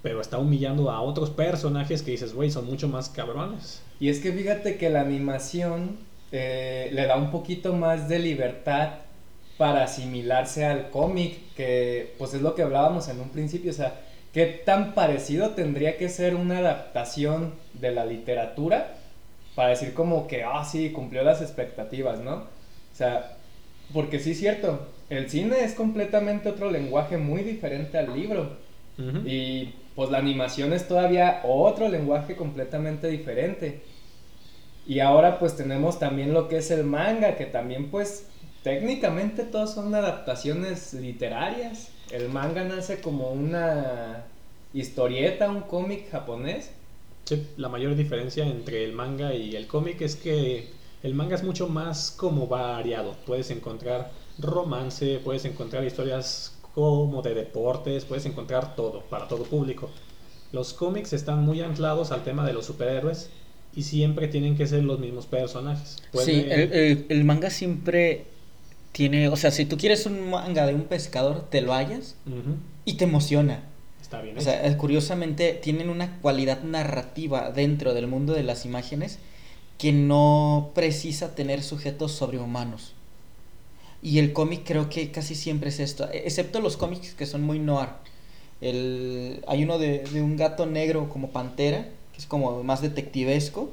pero está humillando a otros personajes que dices, güey, son mucho más cabrones. Y es que fíjate que la animación eh, le da un poquito más de libertad para asimilarse al cómic, que pues es lo que hablábamos en un principio, o sea, qué tan parecido tendría que ser una adaptación de la literatura para decir como que, ah, sí, cumplió las expectativas, ¿no? O sea, porque sí es cierto, el cine es completamente otro lenguaje muy diferente al libro. Y pues la animación es todavía otro lenguaje completamente diferente. Y ahora pues tenemos también lo que es el manga, que también pues técnicamente todos son adaptaciones literarias. El manga nace como una historieta, un cómic japonés. Sí, la mayor diferencia entre el manga y el cómic es que el manga es mucho más como variado. Puedes encontrar romance, puedes encontrar historias como de deportes, puedes encontrar todo, para todo público. Los cómics están muy anclados al tema de los superhéroes y siempre tienen que ser los mismos personajes. Sí, el, el- el manga siempre tiene, o sea, si tú quieres un manga de un pescador, te lo hallas y te emociona. Está bien O hecho. sea, curiosamente tienen una cualidad narrativa dentro del mundo de las imágenes que no precisa tener sujetos sobrehumanos. Y el cómic creo que casi siempre es esto, e- excepto los cómics que son muy noir. El, hay uno de, de un gato negro como pantera, que es como más detectivesco,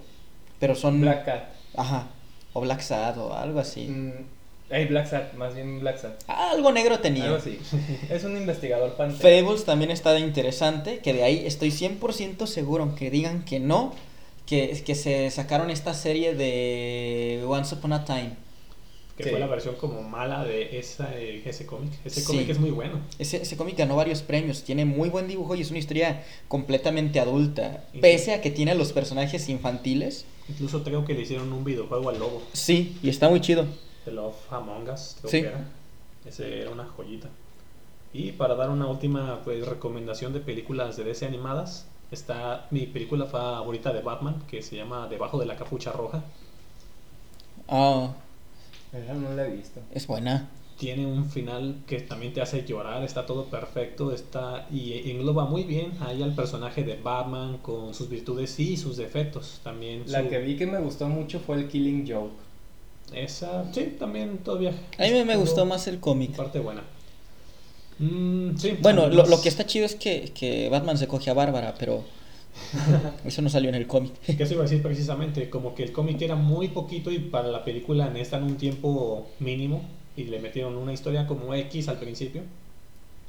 pero son... Black Cat. Ajá, o Black Sad o algo así. Mm, Ey, Black Sat, más bien Black Sat. Algo negro tenía. Algo así. <laughs> Es un investigador pantera. Fables también está de interesante, que de ahí estoy 100% seguro, aunque digan que no, que, que se sacaron esta serie de Once Upon a Time. Que sí. fue la versión como mala de esa, eh, ese cómic. Ese Sí. cómic es muy bueno. Ese, ese cómic ganó varios premios, tiene muy buen dibujo y es una historia completamente adulta, pese a que tiene a los personajes infantiles. Incluso creo que le hicieron un videojuego al lobo. Sí, y está muy chido. The Love Among Us, creo Sí. que era. Ese era una joyita. Y para dar una última pues, recomendación de películas de DC animadas, está mi película favorita de Batman, que se llama Debajo de la Capucha Roja. Ah, Esa no la he visto. es buena. Tiene un final que también te hace llorar, está todo perfecto, está y engloba muy bien ahí al personaje de Batman con sus virtudes y sus defectos. También La su- que vi que me gustó mucho fue el Killing Joke. Esa, sí, también todavía. A mí me, gustó más el cómic. Parte buena. Mm, sí, Bueno, lo, lo que está chido es que, que Batman se coge a Bárbara, pero <laughs> eso no salió en el cómic. <laughs> Que eso iba a decir precisamente, como que el cómic era muy poquito y para la película necesitan un tiempo mínimo y le metieron una historia como X al principio.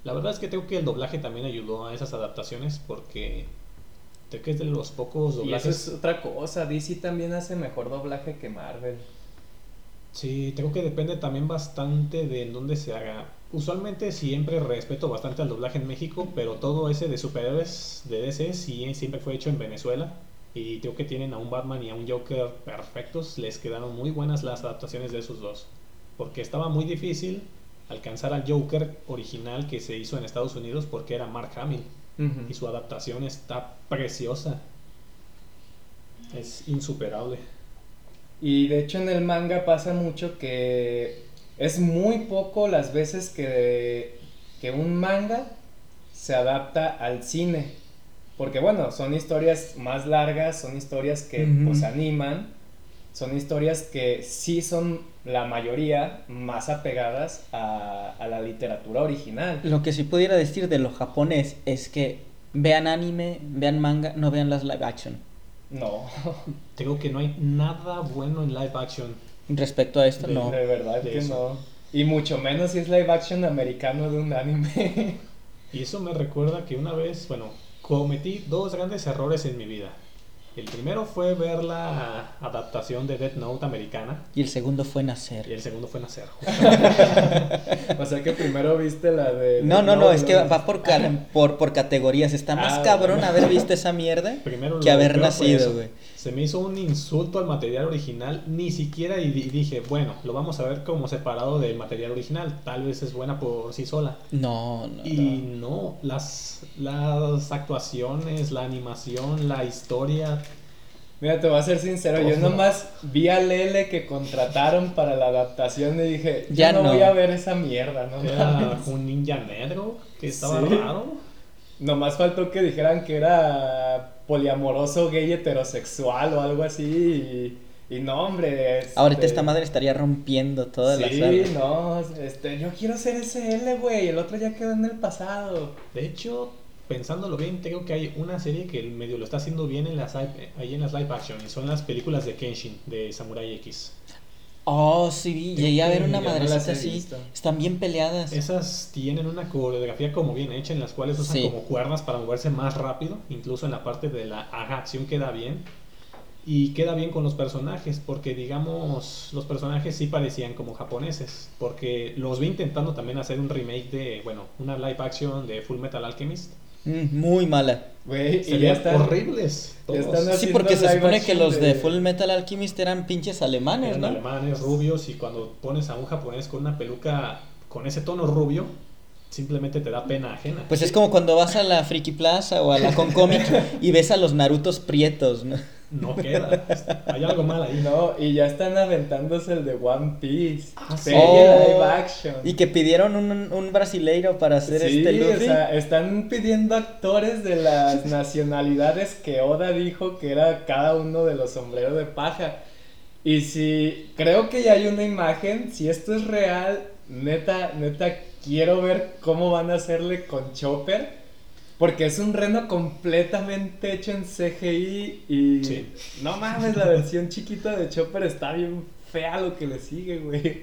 La verdad es que creo que el doblaje también ayudó a esas adaptaciones porque creo que es de los pocos Y eso doblajes. es otra cosa. DC también hace mejor doblaje que Marvel. Sí, creo que depende también bastante de en dónde se haga. Usualmente siempre respeto bastante al doblaje en México, pero todo ese de superhéroes de DC sí siempre fue hecho en Venezuela. Y creo que tienen a un Batman y a un Joker perfectos. Les quedaron muy buenas las adaptaciones de esos dos. Porque estaba muy difícil alcanzar al Joker original que se hizo en Estados Unidos porque era Mark Hamill. Y su adaptación está preciosa. Es insuperable. Y de hecho en el manga pasa mucho que es muy poco las veces que, que un manga se adapta al cine. Porque bueno, son historias más largas, son historias que pues animan, son historias que sí son la mayoría más apegadas a, a la literatura original. Lo que sí pudiera decir de lo japonés es que vean anime, vean manga, no vean las live action. No, Creo que no hay nada bueno en live action. Respecto a esto, De- no. de verdad de que eso. no. Y mucho menos si es live action americano de un anime. Y eso me recuerda que una vez, bueno, cometí dos grandes errores en mi vida. El primero fue ver la adaptación de Death Note americana Y el segundo fue y nacer. el segundo fue Nacer. <laughs> O sea que primero viste la de. No, no, no, es que va por, <laughs> por, por categorías. Está más Ah, cabrón haber visto esa mierda <laughs> Primero que haber nacido, güey. Se me hizo un insulto al material original, ni siquiera y di- dije, bueno, lo vamos a ver como separado del material original, tal vez es buena por sí sola. No, no, Y no. no, las, las actuaciones, la animación, la historia, Mira, te voy a ser sincero, yo Todo. nomás vi a Lele que contrataron para la adaptación y dije, Ya ya no, no. voy a ver esa mierda, ¿no? era un ninja negro que estaba Sí. raro. Nomás faltó que dijeran que era poliamoroso, gay, heterosexual o algo así. Y, y no, hombre. este- Ahorita esta madre estaría rompiendo toda la Sí, sala. no, este, yo quiero ser SL, güey, el otro ya quedó en el pasado. De hecho, pensándolo bien, creo que hay una serie que el medio lo está haciendo bien en las, live- ahí en las live action y son las películas de Kenshin, de Samurai X. Oh, sí, llegué a ver una madrecita así. visto. Están bien peleadas. Esas tienen una coreografía como bien hecha en las cuales usan Sí. como cuerdas para moverse más rápido, incluso en la parte de la acción queda bien. Y queda bien con los personajes, porque digamos, los personajes sí parecían como japoneses, porque los vi intentando también hacer un remake de, bueno, una live action de Full Metal Alchemist. Mm, muy mala. Güey, y ya Serían están. horribles. están Sí, porque se supone que los de de- Full Metal Alchemist eran pinches alemanes, Eran ¿no? alemanes, rubios, y cuando pones a un japonés con una peluca con ese tono rubio, simplemente te da pena ajena. Pues es como cuando vas a la Friki Plaza o a la Concomic <laughs> y ves a los Narutos prietos, ¿no? No queda. Hay algo mal ahí. No, y ya están aventándose el de One Piece. Ah, serie Oh, live action. Y que pidieron un, un brasileiro para hacer sí, este o Luffy. sea, están pidiendo actores de las <laughs> nacionalidades que Oda dijo que era cada uno de los sombreros de paja. Y si creo que ya hay una imagen, si esto es real, neta, neta, quiero ver cómo van a hacerle con Chopper. Porque es un reno completamente hecho en CGI y Sí. no mames, la versión chiquita de Chopper está bien fea lo que le sigue, güey.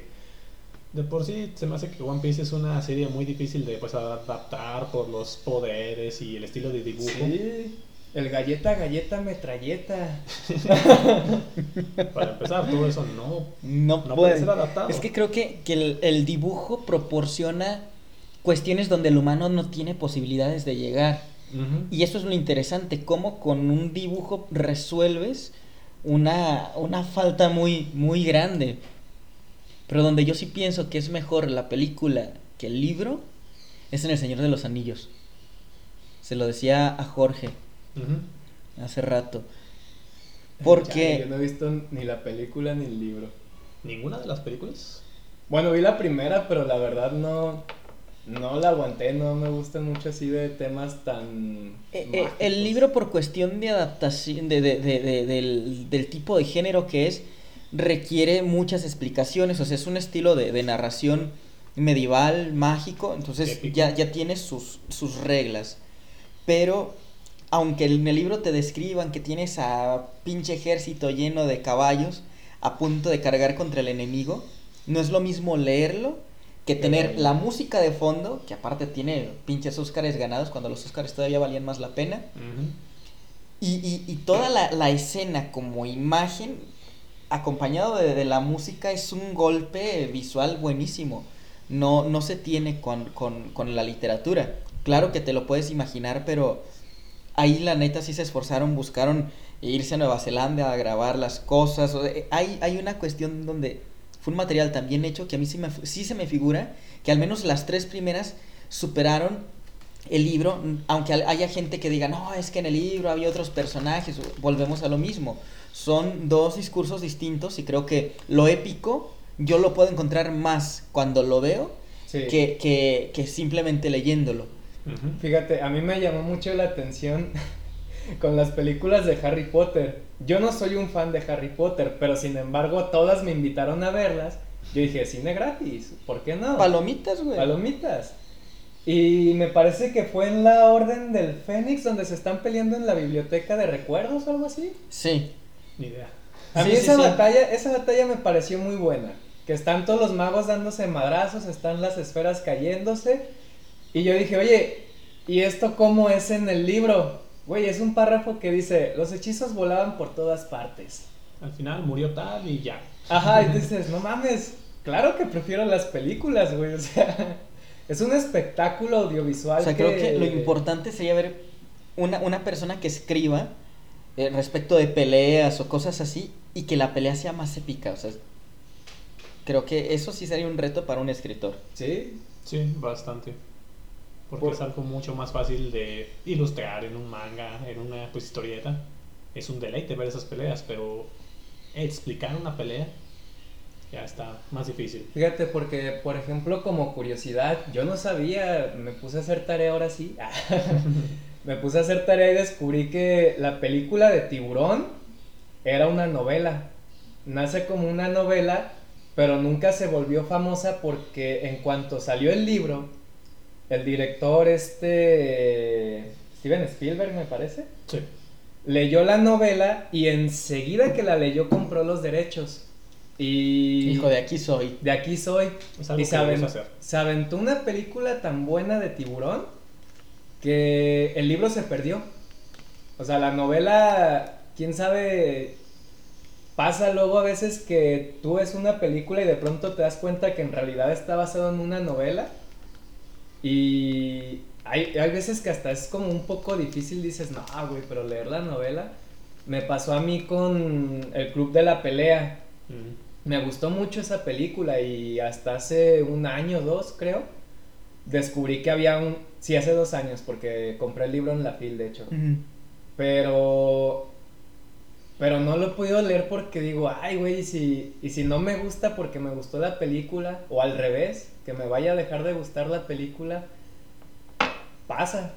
De por sí, se me hace que One Piece es una serie muy difícil de pues, adaptar por los poderes y el estilo de dibujo. Sí, el galleta, galleta, metralleta. <laughs> Para empezar, todo eso no, No, no puede puede ser adaptado. Es que creo que, que el, el dibujo proporciona cuestiones donde el humano no tiene posibilidades de llegar. Y eso es lo interesante, cómo con un dibujo resuelves una, una falta muy, muy grande. Pero donde yo sí pienso que es mejor la película que el libro es en El Señor de los Anillos. Se lo decía a Jorge hace rato. Chale, <laughs> Porque... yo no he visto ni la película ni el libro. ¿Ninguna de las películas? Bueno, vi la primera, pero la verdad no, no la aguanté. No me gustan mucho así de temas tan. Eh, eh, el libro por cuestión de adaptación de, de- de- de- del, del tipo de género que es requiere muchas explicaciones o sea es un estilo de, de narración medieval mágico entonces Épico. ya, ya tiene sus, sus reglas pero aunque en el libro te describan que tienes a pinche ejército lleno de caballos a punto de cargar contra el enemigo no es lo mismo leerlo que tener la música de fondo, que aparte tiene pinches Óscares ganados, cuando los Óscares todavía valían más la pena, y, y- y toda la, la escena como imagen, acompañado de, de la música, es un golpe visual buenísimo. No, no se tiene con, con- con la literatura. Claro que te lo puedes imaginar, pero ahí la neta sí se esforzaron, buscaron irse a Nueva Zelanda a grabar las cosas. Hay, hay una cuestión donde fue un material tan bien hecho que a mí sí, me, sí se me figura que al menos las tres primeras superaron el libro, aunque haya gente que diga, no, es que en el libro había otros personajes, volvemos a lo mismo. Son dos discursos distintos y creo que lo épico yo lo puedo encontrar más cuando lo veo Sí. que, que, que simplemente leyéndolo. Fíjate, a mí me llamó mucho la atención con las películas de Harry Potter. Yo no soy un fan de Harry Potter, pero sin embargo todas me invitaron a verlas. Yo dije, cine gratis, ¿por qué no? Palomitas, güey. Palomitas. Y me parece que fue en la Orden del Fénix donde se están peleando en la biblioteca de recuerdos o algo así. Sí. Ni idea. A mí sí, esa sí. batalla, esa batalla me pareció muy buena. Que están todos los magos dándose madrazos, están las esferas cayéndose. Y yo dije, oye, ¿y esto cómo es en el libro? Güey, es un párrafo que dice, los hechizos volaban por todas partes. Al final murió tal y ya. Ajá, y dices, no mames, claro que prefiero las películas, güey. O sea, es un espectáculo audiovisual. O sea, creo que lo importante sería ver una, una persona que escriba eh, respecto de peleas o cosas así y que la pelea sea más épica. O sea, creo que eso sí sería un reto para un escritor. Sí, Sí, bastante. Porque Por- es algo mucho más fácil de ilustrar en un manga, en una pues, historieta. Es un deleite ver esas peleas, pero explicar una pelea ya está más difícil. Fíjate, porque, por ejemplo, como curiosidad, yo no sabía, me puse a hacer tarea ahora sí. <laughs> me puse a hacer tarea y descubrí que la película de Tiburón era una novela. Nace como una novela, pero nunca se volvió famosa porque en cuanto salió el libro, el director este Steven Spielberg me parece, Sí. leyó la novela y enseguida que la leyó compró los derechos. Y Hijo, de aquí soy. de aquí soy. Es algo Y que se, aven- debes hacer. se aventó una película tan buena de tiburón que el libro se perdió. O sea, la novela, quién sabe, pasa luego a veces que tú ves una película y de pronto te das cuenta que en realidad está basado en una novela. Y hay, hay veces que hasta es como un poco difícil, dices, no, güey, pero leer la novela. Me pasó a mí con El Club de la Pelea. Mm. Me gustó mucho esa película y hasta hace un año o dos, creo, descubrí que había un... Sí, hace dos años, porque compré el libro en la FIL, de hecho. Pero Pero no lo he podido leer porque digo, ay, güey, y si, y si no me gusta porque me gustó la película, o al revés, que me vaya a dejar de gustar la película, pasa.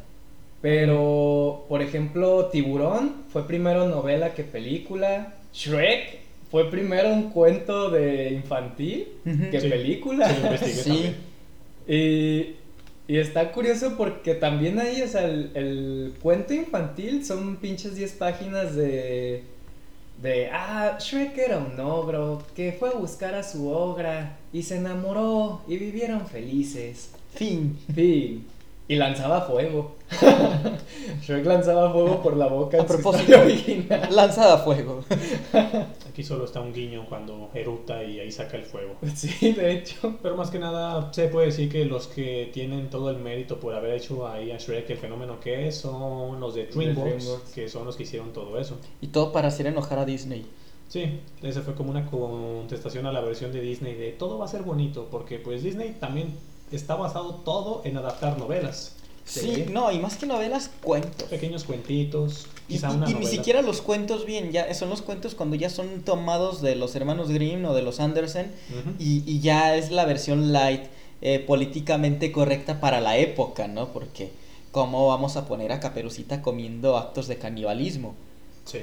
Pero, por ejemplo, Tiburón fue primero novela que película. Shrek fue primero un cuento de infantil que Sí. película. Sí. <laughs> Y, y está curioso porque también ahí, o sea, el, el cuento infantil son pinches 10 páginas de. De, ah, Shrek era un ogro que fue a buscar a su ogra y se enamoró y vivieron felices. Fin. Fin. Y lanzaba fuego. <laughs> Shrek lanzaba fuego por la boca. A propósito. historia original. Lanzada a fuego. <laughs> Aquí solo está un guiño cuando eructa y ahí saca el fuego. <laughs> Sí, de hecho. Pero más que nada se puede decir que los que tienen todo el mérito por haber hecho ahí a Shrek el fenómeno que es son los de DreamWorks, DreamWorks. que son los que hicieron todo eso. Y todo para hacer enojar a Disney. Sí, esa fue como una contestación a la versión de Disney de todo va a ser bonito, porque pues Disney también está basado todo en adaptar novelas, Sí, no, y más que novelas, cuentos. pequeños cuentitos, Y, quizá y- una y ni siquiera los cuentos bien, ya son los cuentos cuando ya son tomados de los hermanos Grimm o de los Andersen y, y ya es la versión light, eh, políticamente correcta para la época, ¿no? Porque ¿cómo vamos a poner a Caperucita comiendo actos de canibalismo? Sí.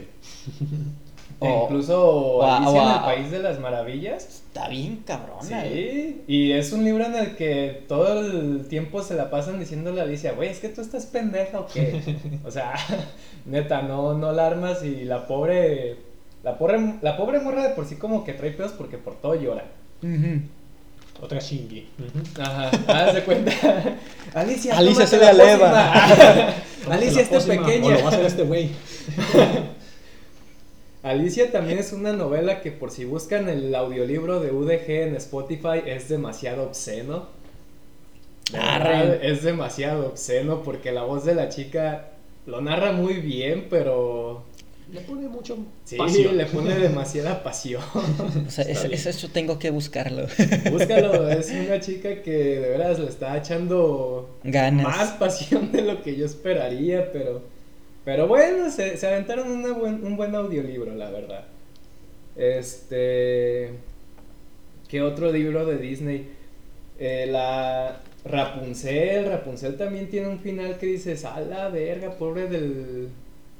<laughs> O- Incluso o a- Alicia o en el País de las Maravillas. Está bien cabrona. ¿eh? Sí, y es un libro en el que todo el tiempo se la pasan diciéndole a Alicia, güey, es que tú estás pendeja o qué. <laughs> o sea, <laughs> neta, no, no la armas y la pobre, la pobre, la pobre morra de por sí como que trae pedos porque por todo llora. Otra. Ujú. Ajá, haz de cuenta. <laughs> Alicia, Alicia, se la le eleva. Alicia está pequeña. O lo va a hacer este güey. Alicia también es una novela que por si buscan el audiolibro de UDG en Spotify es demasiado obsceno. Verdad, es demasiado obsceno porque la voz de la chica lo narra muy bien, pero Le pone mucho sí, pasión. le pone demasiada pasión. <laughs> O sea, es- eso tengo que buscarlo. Búscalo, <laughs> es una chica que de veras le está echando Ganas. más pasión de lo que yo esperaría, pero pero bueno, se, se aventaron una buen- un buen audiolibro, la verdad. Este ¿Qué otro libro de Disney? Eh, la Rapunzel, Rapunzel también tiene un final que dices, a la verga, pobre del,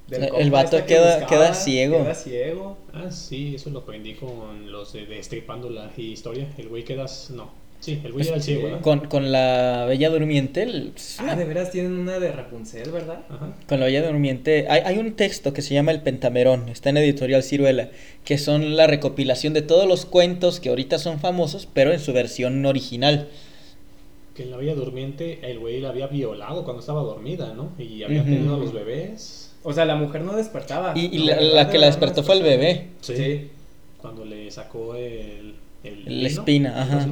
del El compa vato este que queda- buscaba, queda ciego. Queda ciego. Ah, sí, eso lo aprendí con los de Destripando la historia. El güey quedas. No. Sí, el güey era el ciego, ¿verdad? Con, con la Bella Durmiente, el- Ah, de veras tienen una de Rapunzel, ¿verdad? Ajá. con la Bella Durmiente, hay, hay un texto que se llama El Pentamerón, está en Editorial Ciruela, que son la recopilación de todos los cuentos que ahorita son famosos, pero en su versión original. Que en la Bella Durmiente el güey la había violado cuando estaba dormida, ¿no? Y había tenido a los bebés. O sea, la mujer no despertaba. Y, y No, la, que la despertó fue el bebé. Sí. Cuando le sacó el. El, La espina, ajá.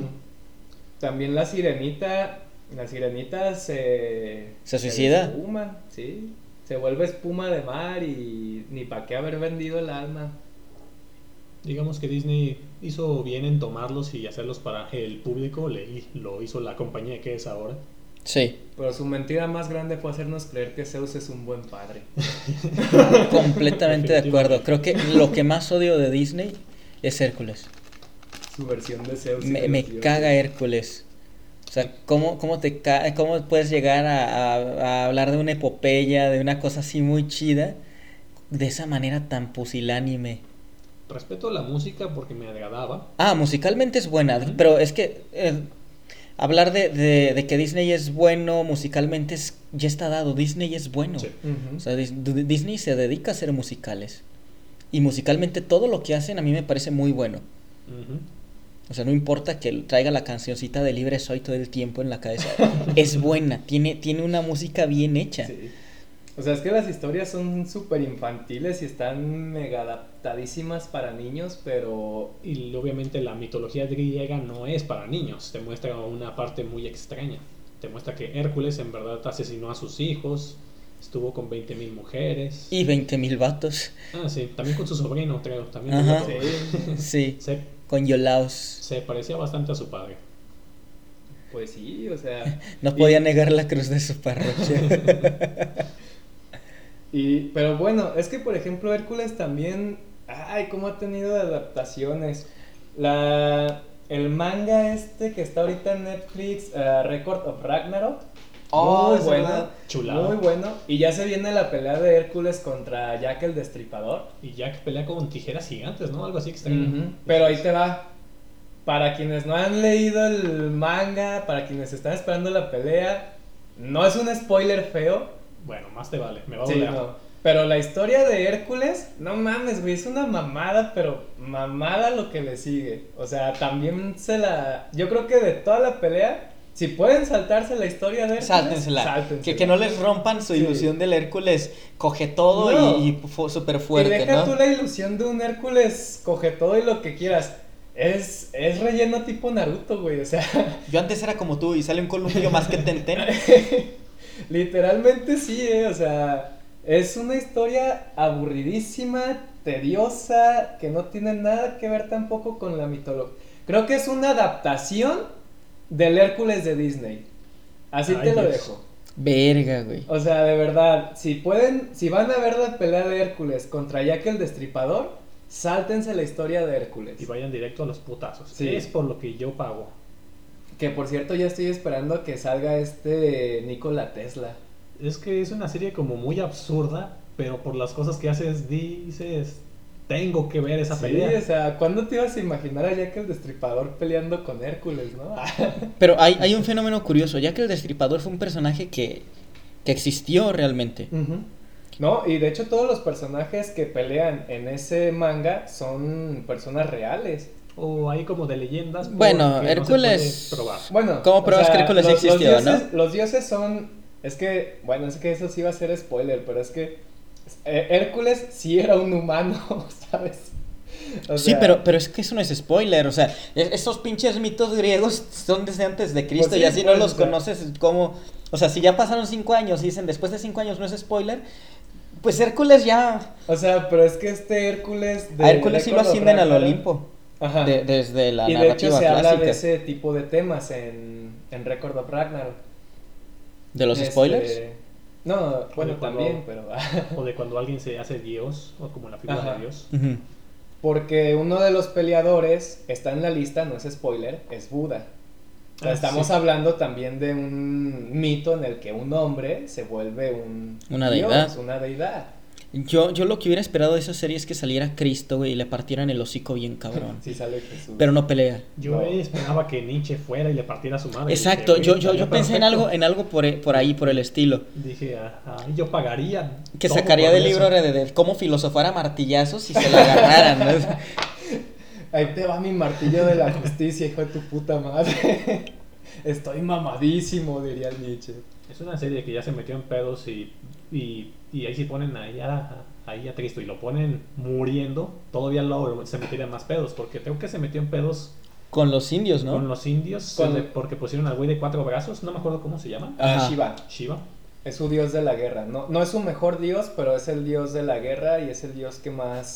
También la sirenita, la sirenita se... ¿Se suicida? espuma, sí. Se vuelve espuma de mar y ni para qué haber vendido el alma. Digamos que Disney hizo bien en tomarlos y hacerlos para el público. Le, lo hizo la compañía que es ahora. Sí, Pero su mentira más grande fue hacernos creer que Zeus es un buen padre. <laughs> completamente de acuerdo. Creo que lo que más odio de Disney es Hércules. Su versión de Zeus. Me, caga Hércules. O sea, ¿cómo, cómo, te ca- ¿cómo puedes llegar a, a- a hablar de una epopeya, de una cosa así muy chida, de esa manera tan pusilánime? Respeto la música porque me agradaba. Ah, musicalmente es buena, pero es que eh, hablar de, de- de que Disney es bueno musicalmente es, ya está dado. Disney es bueno. Sí. O sea, Disney se dedica a hacer musicales. Y musicalmente todo lo que hacen a mí me parece muy bueno. Ujú. O sea, no importa que traiga la cancioncita de Libre Soy todo el tiempo en la cabeza. <laughs> es buena, tiene, tiene una música bien hecha. Sí. O sea, es que las historias son súper infantiles y están mega adaptadísimas para niños, pero Y obviamente la mitología griega no es para niños, te muestra una parte muy extraña. Te muestra que Hércules en verdad asesinó a sus hijos, estuvo con 20.000 mujeres. Y 20 mil vatos. Ah, sí, también con su sobrino, creo. También Ajá. sí, <laughs> Sí, con Yolaos. se parecía bastante a su padre. pues sí, o sea. <laughs> No y- podía negar la cruz de su parroquia. <laughs> Y, pero bueno, es que por ejemplo Hércules también Ay, cómo ha tenido adaptaciones. La, el manga este que está ahorita en Netflix, eh, Record of Ragnarok. Oh, muy es bueno. verdad. Chulada. Muy bueno. Y ya se viene la pelea de Hércules contra Jack el Destripador. Y Jack pelea con tijeras gigantes, ¿no? Algo así que está Ujú, Pero ahí te va. Para quienes no han leído el manga, para quienes están esperando la pelea, no es un spoiler feo. Bueno, más te vale, me va a Sí, no. Pero la historia de Hércules, no mames, güey, es una mamada, pero mamada lo que le sigue. O sea, también se la. Yo creo que de toda la pelea, si pueden saltarse la historia de Hércules, Sáltensela. sáltensela. Que, que no les rompan su Sí. ilusión del Hércules coge todo No. y, y súper Y fuerte, deja ¿no? tú la ilusión de un Hércules, coge todo y lo que quieras. Es, es relleno tipo Naruto, güey. O sea, Yo antes era como tú y sale un columpio más que Tenten. <laughs> literalmente sí, eh. O sea, es una historia aburridísima, tediosa, que no tiene nada que ver tampoco con la mitología. Creo que es una adaptación del Hércules de Disney. Así Ay, te lo Dios. dejo. Verga, güey. O sea, de verdad, si pueden, si van a ver la pelea de Hércules contra Jack el Destripador, sáltense la historia de Hércules. Y vayan directo a los putazos. Sí. Es por lo que yo pago. Que por cierto, ya estoy esperando que salga este Nikola Tesla. Es que es una serie como muy absurda, pero por las cosas que haces dices, tengo que ver esa Sí, pelea. o sea, ¿cuándo te ibas a imaginar a Jack el Destripador peleando con Hércules, no? <laughs> Pero hay, hay un fenómeno curioso, ya que el Destripador fue un personaje que, que existió realmente. No, y de hecho todos los personajes que pelean en ese manga son personas reales. O hay como de leyendas. Bueno, no Hércules-. Bueno, ¿Cómo pruebas que Hércules los, los existió, dioses, Los dioses son. Es que, bueno, es que eso sí va a ser spoiler, pero es que Hércules sí era un humano, <laughs> ¿sabes? O sí, pero, pero es que eso no es spoiler, o sea, es- esos pinches mitos griegos son desde antes de Cristo Pues sí, y así no los conoces como... O sea, si ya pasaron cinco años y dicen después de cinco años no es spoiler, pues Hércules ya... O sea, pero es que este Hércules. de A Hércules sí lo ascienden al Olimpo, Ajá. de- desde la y de hecho se habla de ese tipo de temas en, en Record of Ragnarok. ¿De los Este, spoilers? No, bueno, cuando- también, pero. <laughs> O de cuando alguien se hace Dios, o como la figura Ajá. de Dios. Porque uno de los peleadores está en la lista, no es spoiler, es Buda. O sea, Ah, estamos sí. hablando también de un mito en el que un hombre se vuelve un Una dios, deidad. una deidad. Yo, yo lo que hubiera esperado de esa serie es que saliera Cristo, güey, y le partieran el hocico bien cabrón. <laughs> Sí sale Jesús. Pero no pelea. Yo No. esperaba que Nietzsche fuera y le partiera a su madre. Exacto, Dije, yo, "Güey, yo, yo pensé en perfecto". algo, en algo por, por ahí, por el estilo. Dije, ah, ah, yo pagaría. Que sacaría del libro de, de cómo filosofar a martillazos y se la agarraran, ¿no? <laughs> Ahí te va mi martillo de la justicia, hijo de tu puta madre. <laughs> Estoy mamadísimo, diría Nietzsche. Es una serie que ya se metió en pedos y, y, y ahí sí ponen ahí a, ahí a Cristo y lo ponen muriendo, todavía lo, se metiría en más pedos, porque creo que se metió en pedos Con los indios, ¿no? con los indios, Con- porque pusieron al güey de cuatro brazos, no me acuerdo cómo se llama, Ah. Shiva. Shiva. Es su dios de la guerra. No, no es su mejor dios, pero es el dios de la guerra y es el dios que más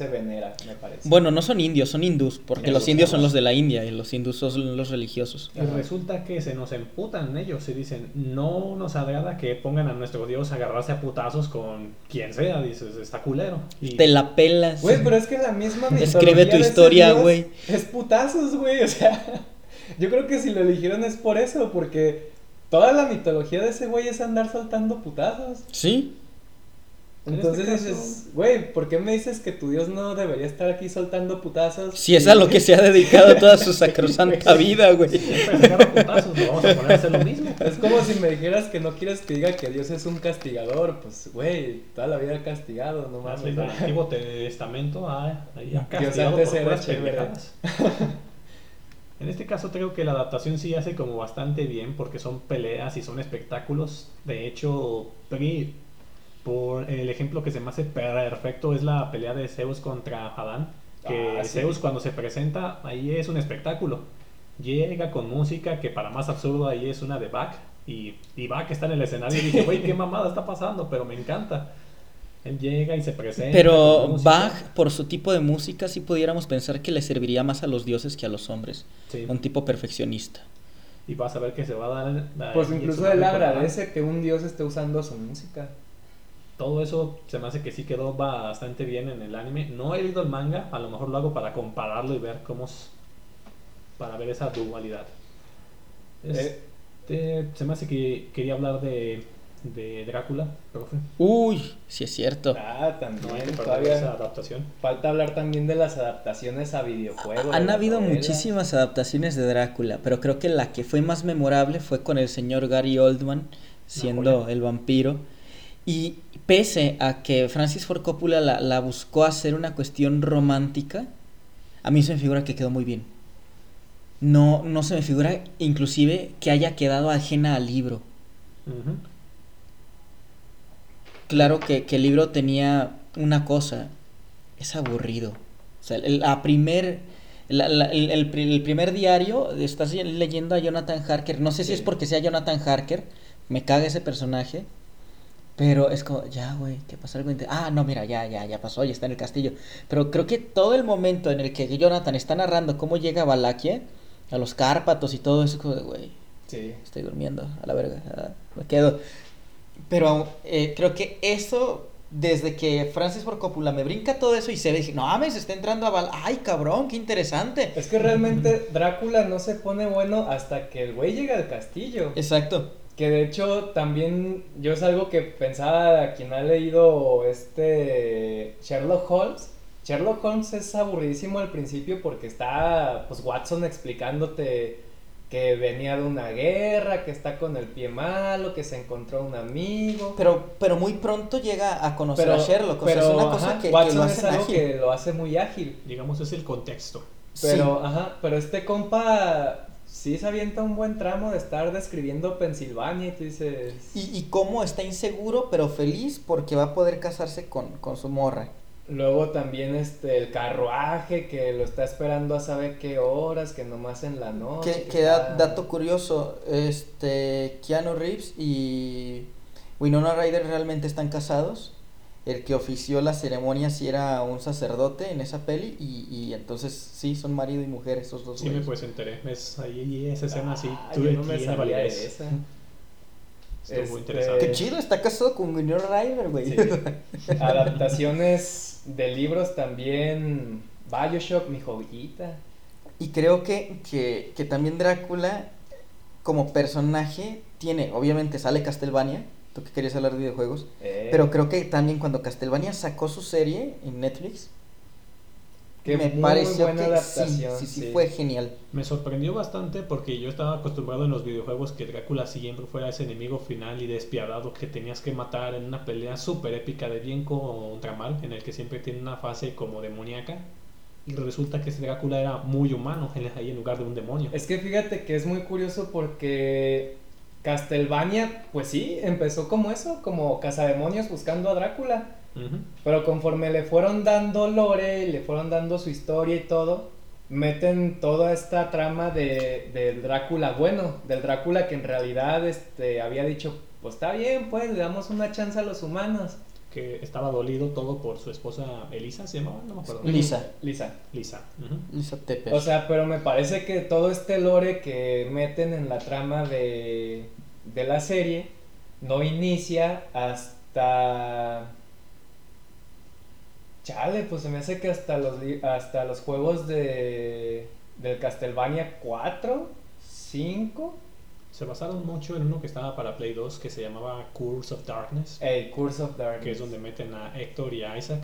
se venera, me parece. Bueno, no son indios, son hindús, porque los indios son los de la India y los hindús son los religiosos. Y resulta que se nos emputan ellos y dicen, no nos agrada que pongan a nuestro dios a agarrarse a putazos con quien sea, dices, está culero. Y Te la pelas. Güey, pero es que la misma Escribe tu historia, güey. Es putazos, güey. O sea, yo creo que si lo eligieron es por eso, porque toda la mitología de ese güey es andar soltando putazos. Sí, En Entonces este caso- dices, güey, ¿por qué me dices que tu dios no debería estar aquí soltando putazos? si es a lo que se ha dedicado toda su <laughs> sacrosanta vida, güey. putazos, vamos a poner a hacer lo mismo. Es como si me dijeras que no quieres que diga que Dios es un castigador. Pues, güey, toda la vida castigado, no Has mames. el Antiguo Testamento, ah, ahí ha Dios castigado antes por era. <laughs> En este caso creo que la adaptación sí hace como bastante bien porque son peleas y son espectáculos. De hecho, Pri- por el ejemplo que se me hace perfecto es la pelea de Zeus contra Adán. Que Ah, sí. Zeus cuando se presenta ahí es un espectáculo. Llega con música que para más absurdo ahí es una de Bach. Y, y Bach está en el escenario y dije, <laughs> güey, qué mamada está pasando, pero me encanta. Él llega y se presenta. Pero. Bach, por su tipo de música, sí pudiéramos pensar que le serviría más a los dioses que a los hombres. Sí. Un tipo perfeccionista. Y vas a ver que se va a dar. Pues ahí en incluso él agradece que un dios esté usando su música. Todo eso se me hace que sí quedó bastante bien en el anime. No he leído el manga, a lo mejor lo hago para compararlo y ver cómo es. para ver esa dualidad. Eh. Este, se me hace que quería hablar de, de Drácula, profe. Uy, sí es cierto. Ah, No también. perder todavía esa adaptación. falta hablar también de las adaptaciones a videojuegos. de Han habido novelas. muchísimas adaptaciones de Drácula, pero creo que la que fue más memorable fue con el señor Gary Oldman siendo el vampiro. Y pese a que Francis Ford Coppola la, la buscó hacer una cuestión romántica, a mí se me figura que quedó muy bien. No, no se me figura inclusive que haya quedado ajena al libro. Claro que, que el libro tenía una cosa, es aburrido. O sea, el, la primer, la- la- el, el pri- el primer diario, estás leyendo a Jonathan Harker, no sé si Sí. es porque sea Jonathan Harker, me caga ese personaje, pero es como, ya, güey, ¿qué pasó algo? Ah, no, mira, ya, ya, ya pasó, ya está en el castillo. Pero creo que todo el momento en el que Jonathan está narrando cómo llega a Valaquia, a los Cárpatos y todo eso, güey, Sí. Estoy durmiendo, a la verga. ah, me quedo. Pero eh, creo que eso, desde que Francis Ford Coppola me brinca todo eso y se ve, dije, no mames, está entrando a Val. ¡Ay, cabrón! ¡Qué interesante! Es que realmente Drácula no se pone bueno hasta que el güey llega al castillo. Exacto. Que de hecho también yo es algo que pensaba a quien ha leído este Sherlock Holmes. Sherlock Holmes es aburridísimo al principio porque está pues Watson explicándote que venía de una guerra, que está con el pie malo, que se encontró un amigo. Pero, pero muy pronto llega a conocer Pero- a Sherlock. O sea, pero, es una cosa ajá, que, que Watson lo es algo ágil. que lo hace muy ágil. Digamos, es el contexto. Pero, Sí. ajá, pero este compa sí se avienta un buen tramo de estar describiendo Pensilvania y tú dices... Y, y cómo está inseguro, pero feliz porque va a poder casarse con, con su morra. Luego también este el carruaje que lo está esperando a saber qué horas, que nomás en la noche. Que, que que da- está- dato curioso, este Keanu Reeves y Winona Ryder realmente están casados. El que ofició la ceremonia sí era un sacerdote en esa peli y, y entonces sí son marido y mujer esos dos. Sí, me pues enteré. Es ahí esa escena así. Ah, tuve- yo no me sabía de validez. esa. <laughs> Estuvo Este- interesante. Qué chido, está casado con Winona Ryder, güey. Sí. <laughs> Adaptaciones de libros también. Bioshock, mi joyita. Y creo que, que, que también Drácula, como personaje, tiene, obviamente sale Castlevania, tú que querías hablar de videojuegos, Eh, pero creo que también cuando Castlevania sacó su serie en Netflix, qué me muy pareció buena que adaptación. sí, sí, sí, sí. fue genial. Me sorprendió bastante porque yo estaba acostumbrado en los videojuegos que Drácula siempre fuera ese enemigo final y despiadado que tenías que matar en una pelea súper épica de bien contra mal, en el que siempre tiene una fase como demoníaca. Y resulta que ese Drácula era muy humano <laughs> en- ahí en lugar de un demonio. Es que fíjate que es muy curioso porque Castlevania, pues sí, empezó como eso, como cazademonios buscando a Drácula. Pero conforme le fueron dando lore, y le fueron dando su historia y todo, meten toda esta trama de, del Drácula bueno, del Drácula que en realidad este, había dicho, pues está bien, pues le damos una chance a los humanos. Que estaba dolido todo por su esposa Elisa, se llamaba, no me acuerdo. Lisa. Lisa. Lisa. Lisa Tepes. O sea, pero me parece que todo este lore que meten en la trama de, de la serie no inicia hasta... Chale, pues se me hace que hasta los, li- hasta los juegos de, del Castlevania 4, 5, Se basaron mucho en uno que estaba para Play 2 que se llamaba Curse of Darkness, el Curse of Darkness. que es donde meten a Héctor y a Isaac.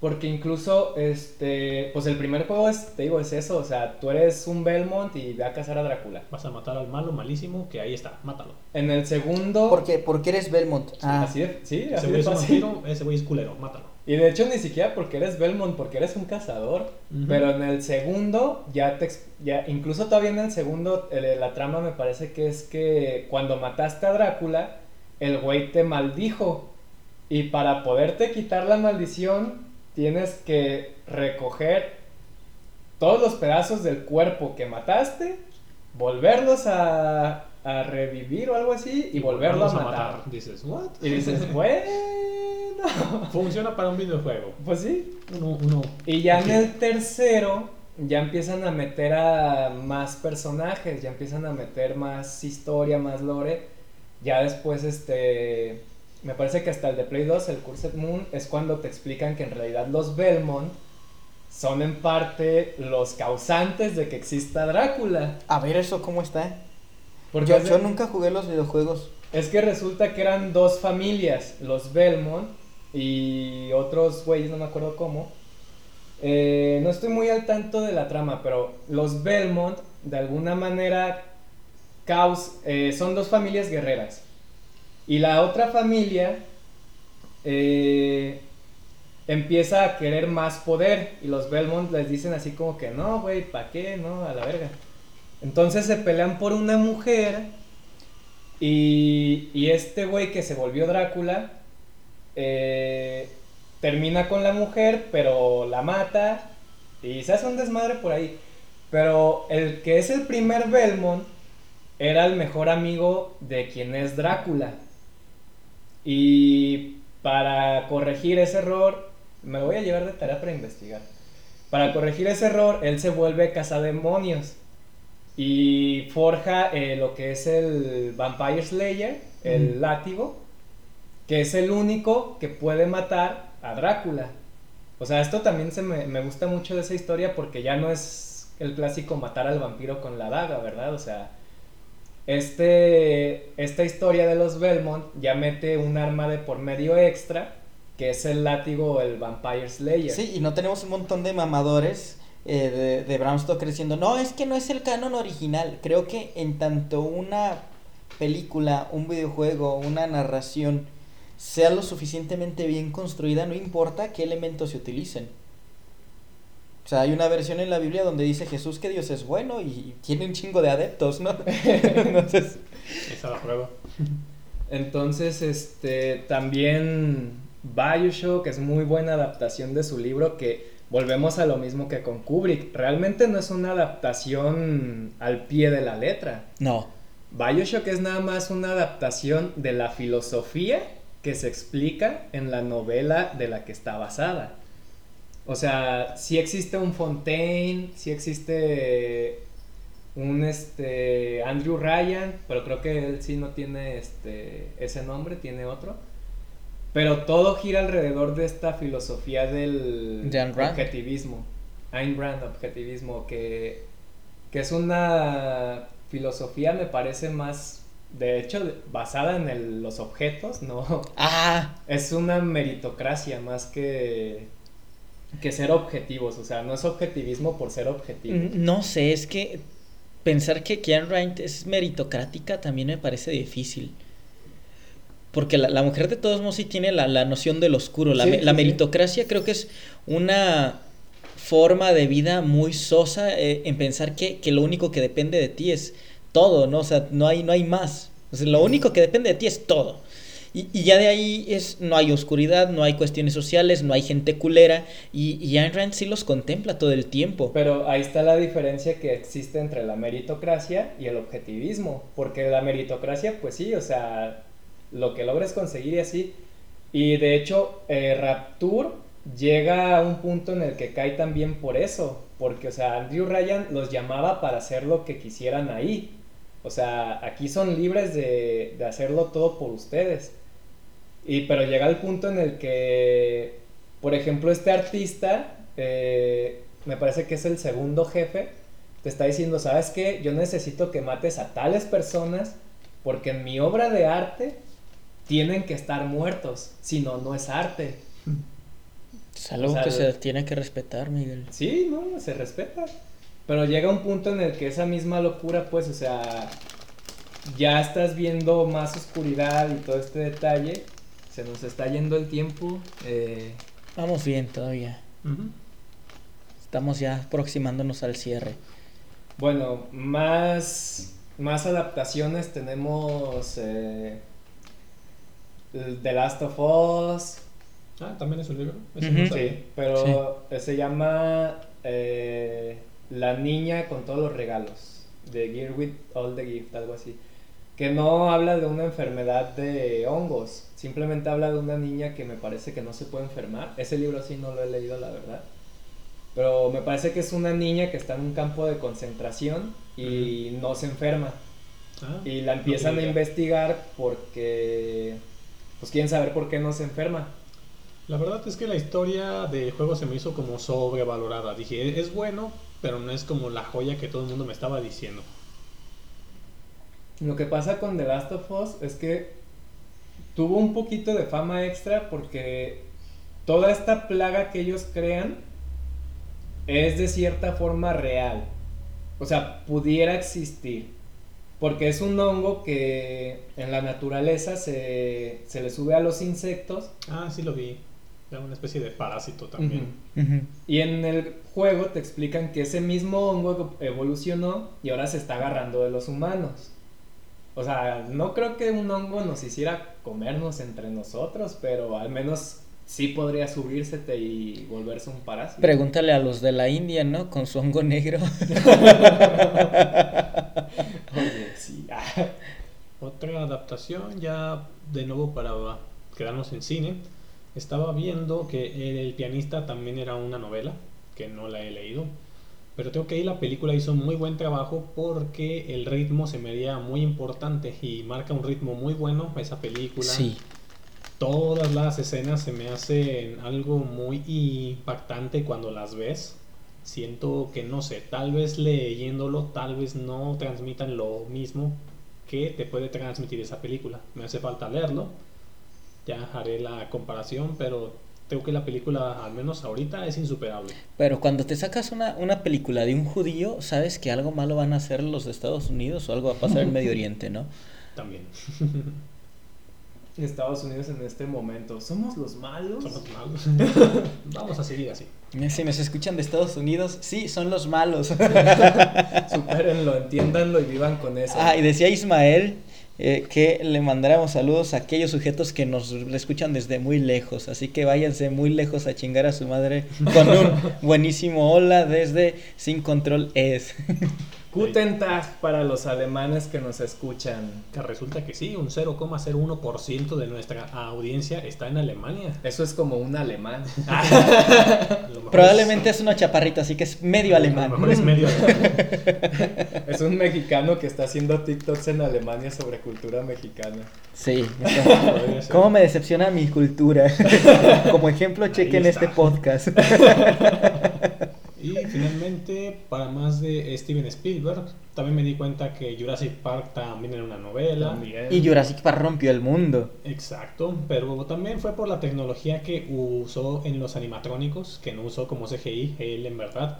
Porque incluso, este, pues el primer juego es, te digo, es eso, o sea, tú eres un Belmont y ve a cazar a Drácula. Vas a matar al malo malísimo, que ahí está, mátalo. En el segundo... porque, porque eres Belmont. Ah, Así de, sí, Ese así güey es vampiro, ese güey es culero, mátalo. Y de hecho ni siquiera porque eres Belmont, porque eres un cazador. Pero en el segundo, ya te ya, incluso todavía en el segundo, el- la trama me parece que es que cuando mataste a Drácula, el güey te maldijo. Y para poderte quitar la maldición, tienes que recoger todos los pedazos del cuerpo que mataste, volverlos a, a revivir o algo así, y, volverlo a volverlos matar. Dices, ¿what? Y dices, <laughs> Funciona para un videojuego. pues sí. Uno, uno. Y ya en el tercero, ya empiezan a meter a más personajes, ya empiezan a meter más historia, más lore. Ya después, este, me parece que hasta el de Play 2, el Cursed Moon, es cuando te explican que en realidad los Belmont son en parte los causantes de que exista Drácula. A ver, ¿eso cómo está? Porque Yo, de- yo nunca jugué los videojuegos. Es que resulta que eran dos familias, los Belmont y otros güeyes, no me acuerdo cómo. Eh, no estoy muy al tanto de la trama, pero los Belmont, de alguna manera, caus eh, son dos familias guerreras. Y la otra familia eh, empieza a querer más poder. Y los Belmont les dicen así como que no, güey, ¿para qué? No, a la verga. Entonces se pelean por una mujer. Y, y este güey que se volvió Drácula eh, termina con la mujer, pero la mata y se hace un desmadre por ahí. Pero el que es el primer Belmont era el mejor amigo de quien es Drácula. Y para corregir ese error, me lo voy a llevar de tarea para investigar. Para corregir ese error, él se vuelve cazademonios y forja eh, lo que es el Vampire Slayer, el látigo, que es el único que puede matar a Drácula. O sea, esto también se me, me gusta mucho de esa historia porque ya no es el clásico matar al vampiro con la daga, ¿verdad? O sea, este, esta historia de los Belmont ya mete un arma de por medio extra, que es el látigo o el Vampire Slayer. Sí, y no tenemos un montón de mamadores eh, de, de Bram Stoker no, es que no es el canon original. Creo que en tanto una película, un videojuego, una narración sea lo suficientemente bien construida, no importa qué elementos se utilicen. O sea, hay una versión en la Biblia donde dice Jesús que Dios es bueno y tiene un chingo de adeptos, ¿no? <laughs> Entonces, Esa la prueba. Entonces, este, también Bioshock es muy buena adaptación de su libro que volvemos a lo mismo que con Kubrick. Realmente no es una adaptación al pie de la letra. no. Bioshock es nada más una adaptación de la filosofía que se explica en la novela de la que está basada. O sea, si existe un Fontaine, si existe un este Andrew Ryan, pero creo que él sí no tiene este ese nombre, tiene otro. Pero todo gira alrededor de esta filosofía del objetivismo. Ayn Rand, objetivismo, que, que es una filosofía, me parece más, de hecho, basada en el- los objetos, ¿no? <laughs> Ah, Es una meritocracia más que, que ser objetivos, o sea, no es objetivismo por ser objetivo. No sé, es que pensar que Keanu Reeves es meritocrática también me parece difícil. Porque la, la mujer de todos modos sí tiene la, la noción del oscuro. La, Sí, me- sí, la sí. meritocracia creo que es una forma de vida muy sosa eh, en pensar que, que lo único que depende de ti es todo, ¿no? O sea, no hay, no hay más. Lo único que depende de ti es todo. Y, y ya de ahí es, no hay oscuridad, no hay cuestiones sociales, no hay gente culera. Y, y Ayn Rand sí los contempla todo el tiempo. Pero ahí está la diferencia que existe entre la meritocracia y el objetivismo. Porque la meritocracia, pues sí, o sea, lo que logres conseguir y así. Y de hecho, eh, Rapture llega a un punto en el que cae también por eso. Porque, o sea, Andrew Ryan los llamaba para hacer lo que quisieran ahí. O sea, aquí son libres de, de hacerlo todo por ustedes. Y pero llega el punto en el que, por ejemplo, este artista, eh, me parece que es el segundo jefe, te está diciendo, ¿sabes qué? Yo necesito que mates a tales personas porque en mi obra de arte tienen que estar muertos, si no, no es arte. Es algo O sea, que se tiene que respetar, Miguel. Sí, no, se respeta. Pero llega un punto en el que esa misma locura, pues, o sea, ya estás viendo más oscuridad y todo este detalle. Se nos está yendo el tiempo. eh, Vamos bien todavía. Estamos ya aproximándonos al cierre. bueno, más, más adaptaciones tenemos eh, el The Last of Us. Ah, también es un libro. Ese Ujú. no sabía. Sí, pero se llama eh, La niña con todos los regalos. The Girl with All the Gift, algo así. Que no habla de una enfermedad de hongos, simplemente habla de una niña que me parece que no se puede enfermar. Ese libro sí no lo he leído, la verdad. Pero me parece que es una niña que está en un campo de concentración y no se enferma. Ah, Y la empiezan no a investigar porque pues quieren saber por qué no se enferma. La verdad es que la historia del juego se me hizo como sobrevalorada. Dije, es bueno, pero no es como la joya que todo el mundo me estaba diciendo. Lo que pasa con The Last of Us es que tuvo un poquito de fama extra porque toda esta plaga que ellos crean es de cierta forma real. O sea, pudiera existir. Porque es un hongo que en la naturaleza se, se le sube a los insectos. Ah, sí lo vi. Era una especie de parásito también. Y en el juego te explican que ese mismo hongo evolucionó y ahora se está agarrando de los humanos. O sea, no creo que un hongo nos hiciera comernos entre nosotros, pero al menos sí podría subírsete y volverse un parásito. Pregúntale a los de la India, ¿no? Con su hongo negro. <laughs> Oye, sí. Otra adaptación ya de nuevo para quedarnos en cine. Estaba viendo que El pianista también era una novela, que no la he leído. Pero tengo que ahí la película hizo muy buen trabajo porque el ritmo se me haría muy importante y marca un ritmo muy bueno esa película. Sí. Todas las escenas se me hacen algo muy impactante cuando las ves. Siento que no sé, tal vez leyéndolo, tal vez no transmitan lo mismo que te puede transmitir esa película. Me hace falta leerlo. Ya haré la comparación, pero creo que la película, al menos ahorita, es insuperable. Pero cuando te sacas una, una película de un judío, sabes que algo malo van a hacer los de Estados Unidos o algo va a pasar en Medio Oriente, ¿no? <laughs> También. <laughs> Estados Unidos en este momento. ¿Somos los malos? Somos malos. <laughs> Vamos a seguir así. Si nos escuchan de Estados Unidos, sí, son los malos. Supérenlo, entiéndanlo y vivan con eso. Ah, y decía Ismael eh, que le mandáramos saludos a aquellos sujetos que nos escuchan desde muy lejos. Así que váyanse muy lejos a chingar a su madre con un <laughs> buenísimo hola desde Sin Control Es. <laughs> Guten Tag para los alemanes que nos escuchan. Que resulta que sí, un 0,01% de nuestra audiencia está en Alemania. Eso es como un alemán. <laughs> A lo mejor Probablemente es una chaparrita, así que es medio A lo alemán. mejor es medio alemán. <laughs> es un mexicano que está haciendo TikToks en Alemania sobre cultura mexicana. Sí. <laughs> Ser. ¿Cómo me decepciona mi cultura? Como ejemplo, chequen este podcast. Y finalmente, para más de Steven Spielberg, también me di cuenta que Jurassic Park también era una novela. También. Y Jurassic Park rompió el mundo. Exacto, pero también fue por la tecnología que usó en los animatrónicos, que no usó como CGI. Él en verdad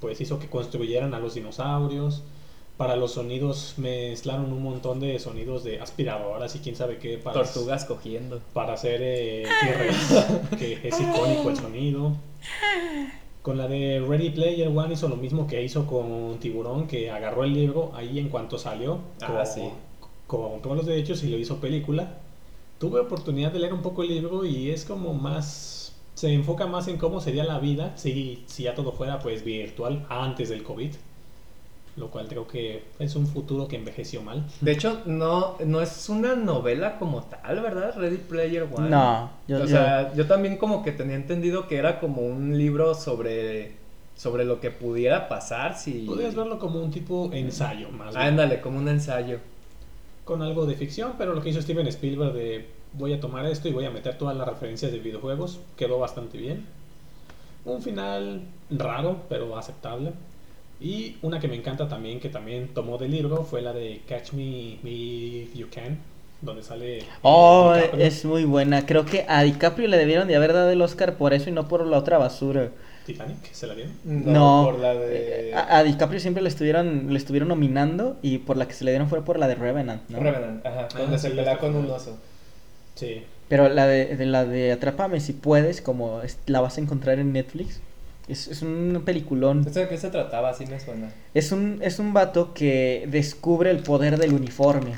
pues hizo que construyeran a los dinosaurios. Para los sonidos mezclaron un montón de sonidos de aspiradoras y quién sabe qué para, Tortugas cogiendo. para hacer eh, T-Rex, que es icónico el sonido. <laughs> Con la de Ready Player One hizo lo mismo que hizo con Tiburón, que agarró el libro ahí en cuanto salió. Ah, co- sí. Compró los derechos y lo hizo película. Tuve oportunidad de leer un poco el libro y es como más... Se enfoca más en cómo sería la vida si, si ya todo fuera pues virtual antes del COVID. Lo cual creo que es un futuro que envejeció mal. De hecho, no, no es una novela como tal, ¿verdad? Ready Player One. No, yo, o yo- sea, yo también como que tenía entendido que era como un libro sobre, sobre lo que pudiera pasar si... Podrías verlo como un tipo ensayo más bien. Ándale, como un ensayo. con algo de ficción, pero lo que hizo Steven Spielberg de voy a tomar esto y voy a meter todas las referencias de videojuegos quedó bastante bien. Un final raro, pero aceptable. Y una que me encanta también, que también tomó del libro, fue la de Catch Me If You Can, donde sale... Oh, DiCaprio. es muy buena. Creo que a DiCaprio le debieron de haber dado el Oscar por eso y no por la otra basura. Titanic, ¿se la dieron? No, por la de... eh, a, a DiCaprio siempre le estuvieron, le estuvieron nominando y por la que se le dieron fue por la de Revenant, ¿no? Revenant, ajá, donde Ah, se sí, pelea con un oso. Sí. Pero la de, de la de Atrápame si puedes, como es- la vas a encontrar en Netflix, es, es un peliculón. ¿Esto de qué se trataba? Así me suena. Es un, es un vato que descubre el poder del uniforme.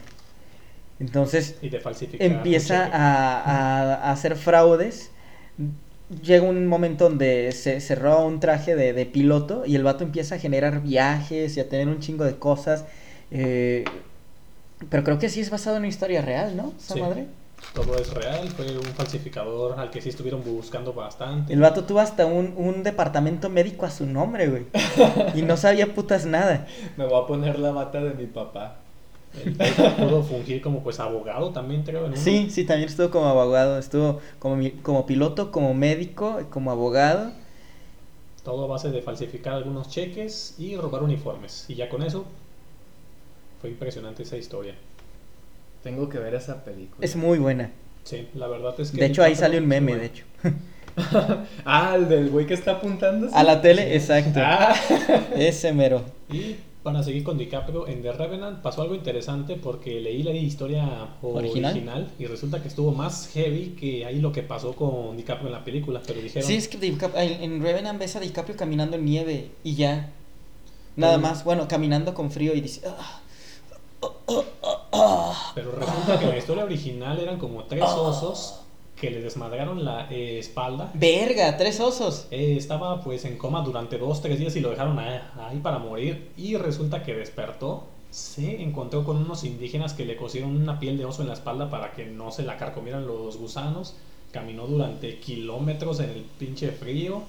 Entonces Y de falsificar. empieza a, a- a hacer fraudes. Llega un momento donde se, se roba un traje de, de piloto y el vato empieza a generar viajes y a tener un chingo de cosas. eh, pero creo que sí es basado en una historia real, ¿no? Esa Sí. madre. Todo es real, fue un falsificador al que sí estuvieron buscando bastante. El vato tuvo hasta un, un departamento médico a su nombre, güey. Y no sabía putas nada. Me voy a poner la bata de mi papá. Él pudo fungir como pues abogado también, creo. Sí, sí, también estuvo como abogado, estuvo como, como piloto, como médico, como abogado. Todo a base de falsificar algunos cheques y robar uniformes. Y ya con eso fue impresionante esa historia. Tengo que ver esa película. Es muy buena. Sí, la verdad es que... De hecho, ahí sale un meme, de hecho. <laughs> ah, el del güey que está apuntando. A la tele, exacto. Ah, <laughs> Ese mero. Y para seguir con DiCaprio, en The Revenant pasó algo interesante porque leí la historia ¿Original? original, y resulta que estuvo más heavy que ahí lo que pasó con DiCaprio en la película. Pero dijeron, Sí, es que en en Revenant ves a DiCaprio caminando en nieve y ya. Nada Mm. más, bueno, caminando con frío y dice... "Ah, ah, ah, ah". Pero resulta que en la historia original eran como tres Ah. osos que le desmadraron la eh, espalda. Verga, tres osos. Eh, estaba pues en coma durante dos, tres días y lo dejaron ahí, ahí para morir. Y resulta que despertó, se encontró con unos indígenas que le cosieron una piel de oso en la espalda para que no se la carcomieran los gusanos. Caminó durante kilómetros en el pinche frío.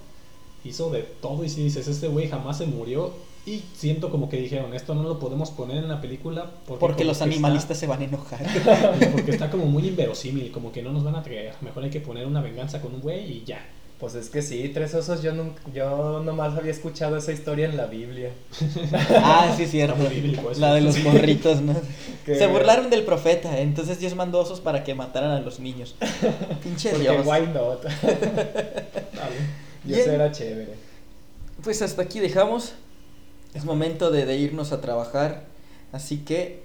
Hizo de todo y si dices, este güey jamás se murió. Y siento como que dijeron, esto no lo podemos poner en la película porque, Porque los animalistas se van a enojar. <laughs> porque está como muy inverosímil, como que no nos van a creer. Mejor hay que poner una venganza con un güey y ya. Pues es que sí, tres osos. Yo, nunca, yo nomás había escuchado esa historia en la Biblia. <laughs> Ah, sí, cierto. Bíblico. La de los morritos, ¿no? <laughs> Que- Se burlaron del profeta, entonces Dios mandó osos para que mataran a los niños. Pinche Porque Dios. why not? Eso era chévere. Pues hasta aquí dejamos. Es momento de, de irnos a trabajar. Así que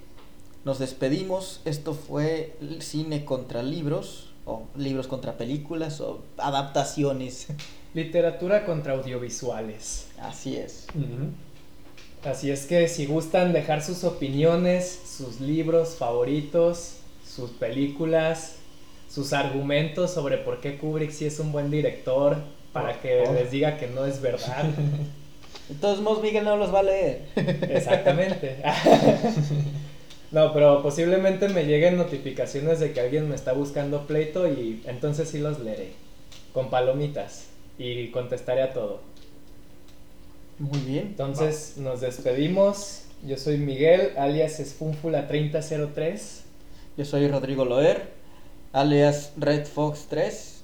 nos despedimos. Esto fue cine contra libros. O libros contra películas. O adaptaciones. <laughs> Literatura contra audiovisuales. Así es. Así es que si gustan dejar sus opiniones, sus libros favoritos, sus películas, sus argumentos sobre por qué Kubrick sí es un buen director, para que Oh. les diga que no es verdad. <laughs> De todos modos, Miguel no los va a leer. Exactamente. <laughs> No, pero posiblemente me lleguen notificaciones de que alguien me está buscando pleito y entonces sí los leeré. Con palomitas. Y contestaré a todo. Muy bien. Entonces nos despedimos. Yo soy Miguel, alias Esfúnfula3003. Yo soy Rodrigo Loer. Alias Red Fox 3.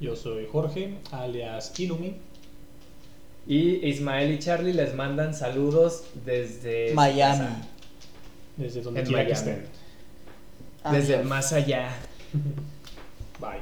Yo soy Jorge, alias Ilumi. Y Ismael y Charlie les mandan saludos desde Miami. casa, Desde donde En quiera que estén. Desde el Adiós. más allá. Bye.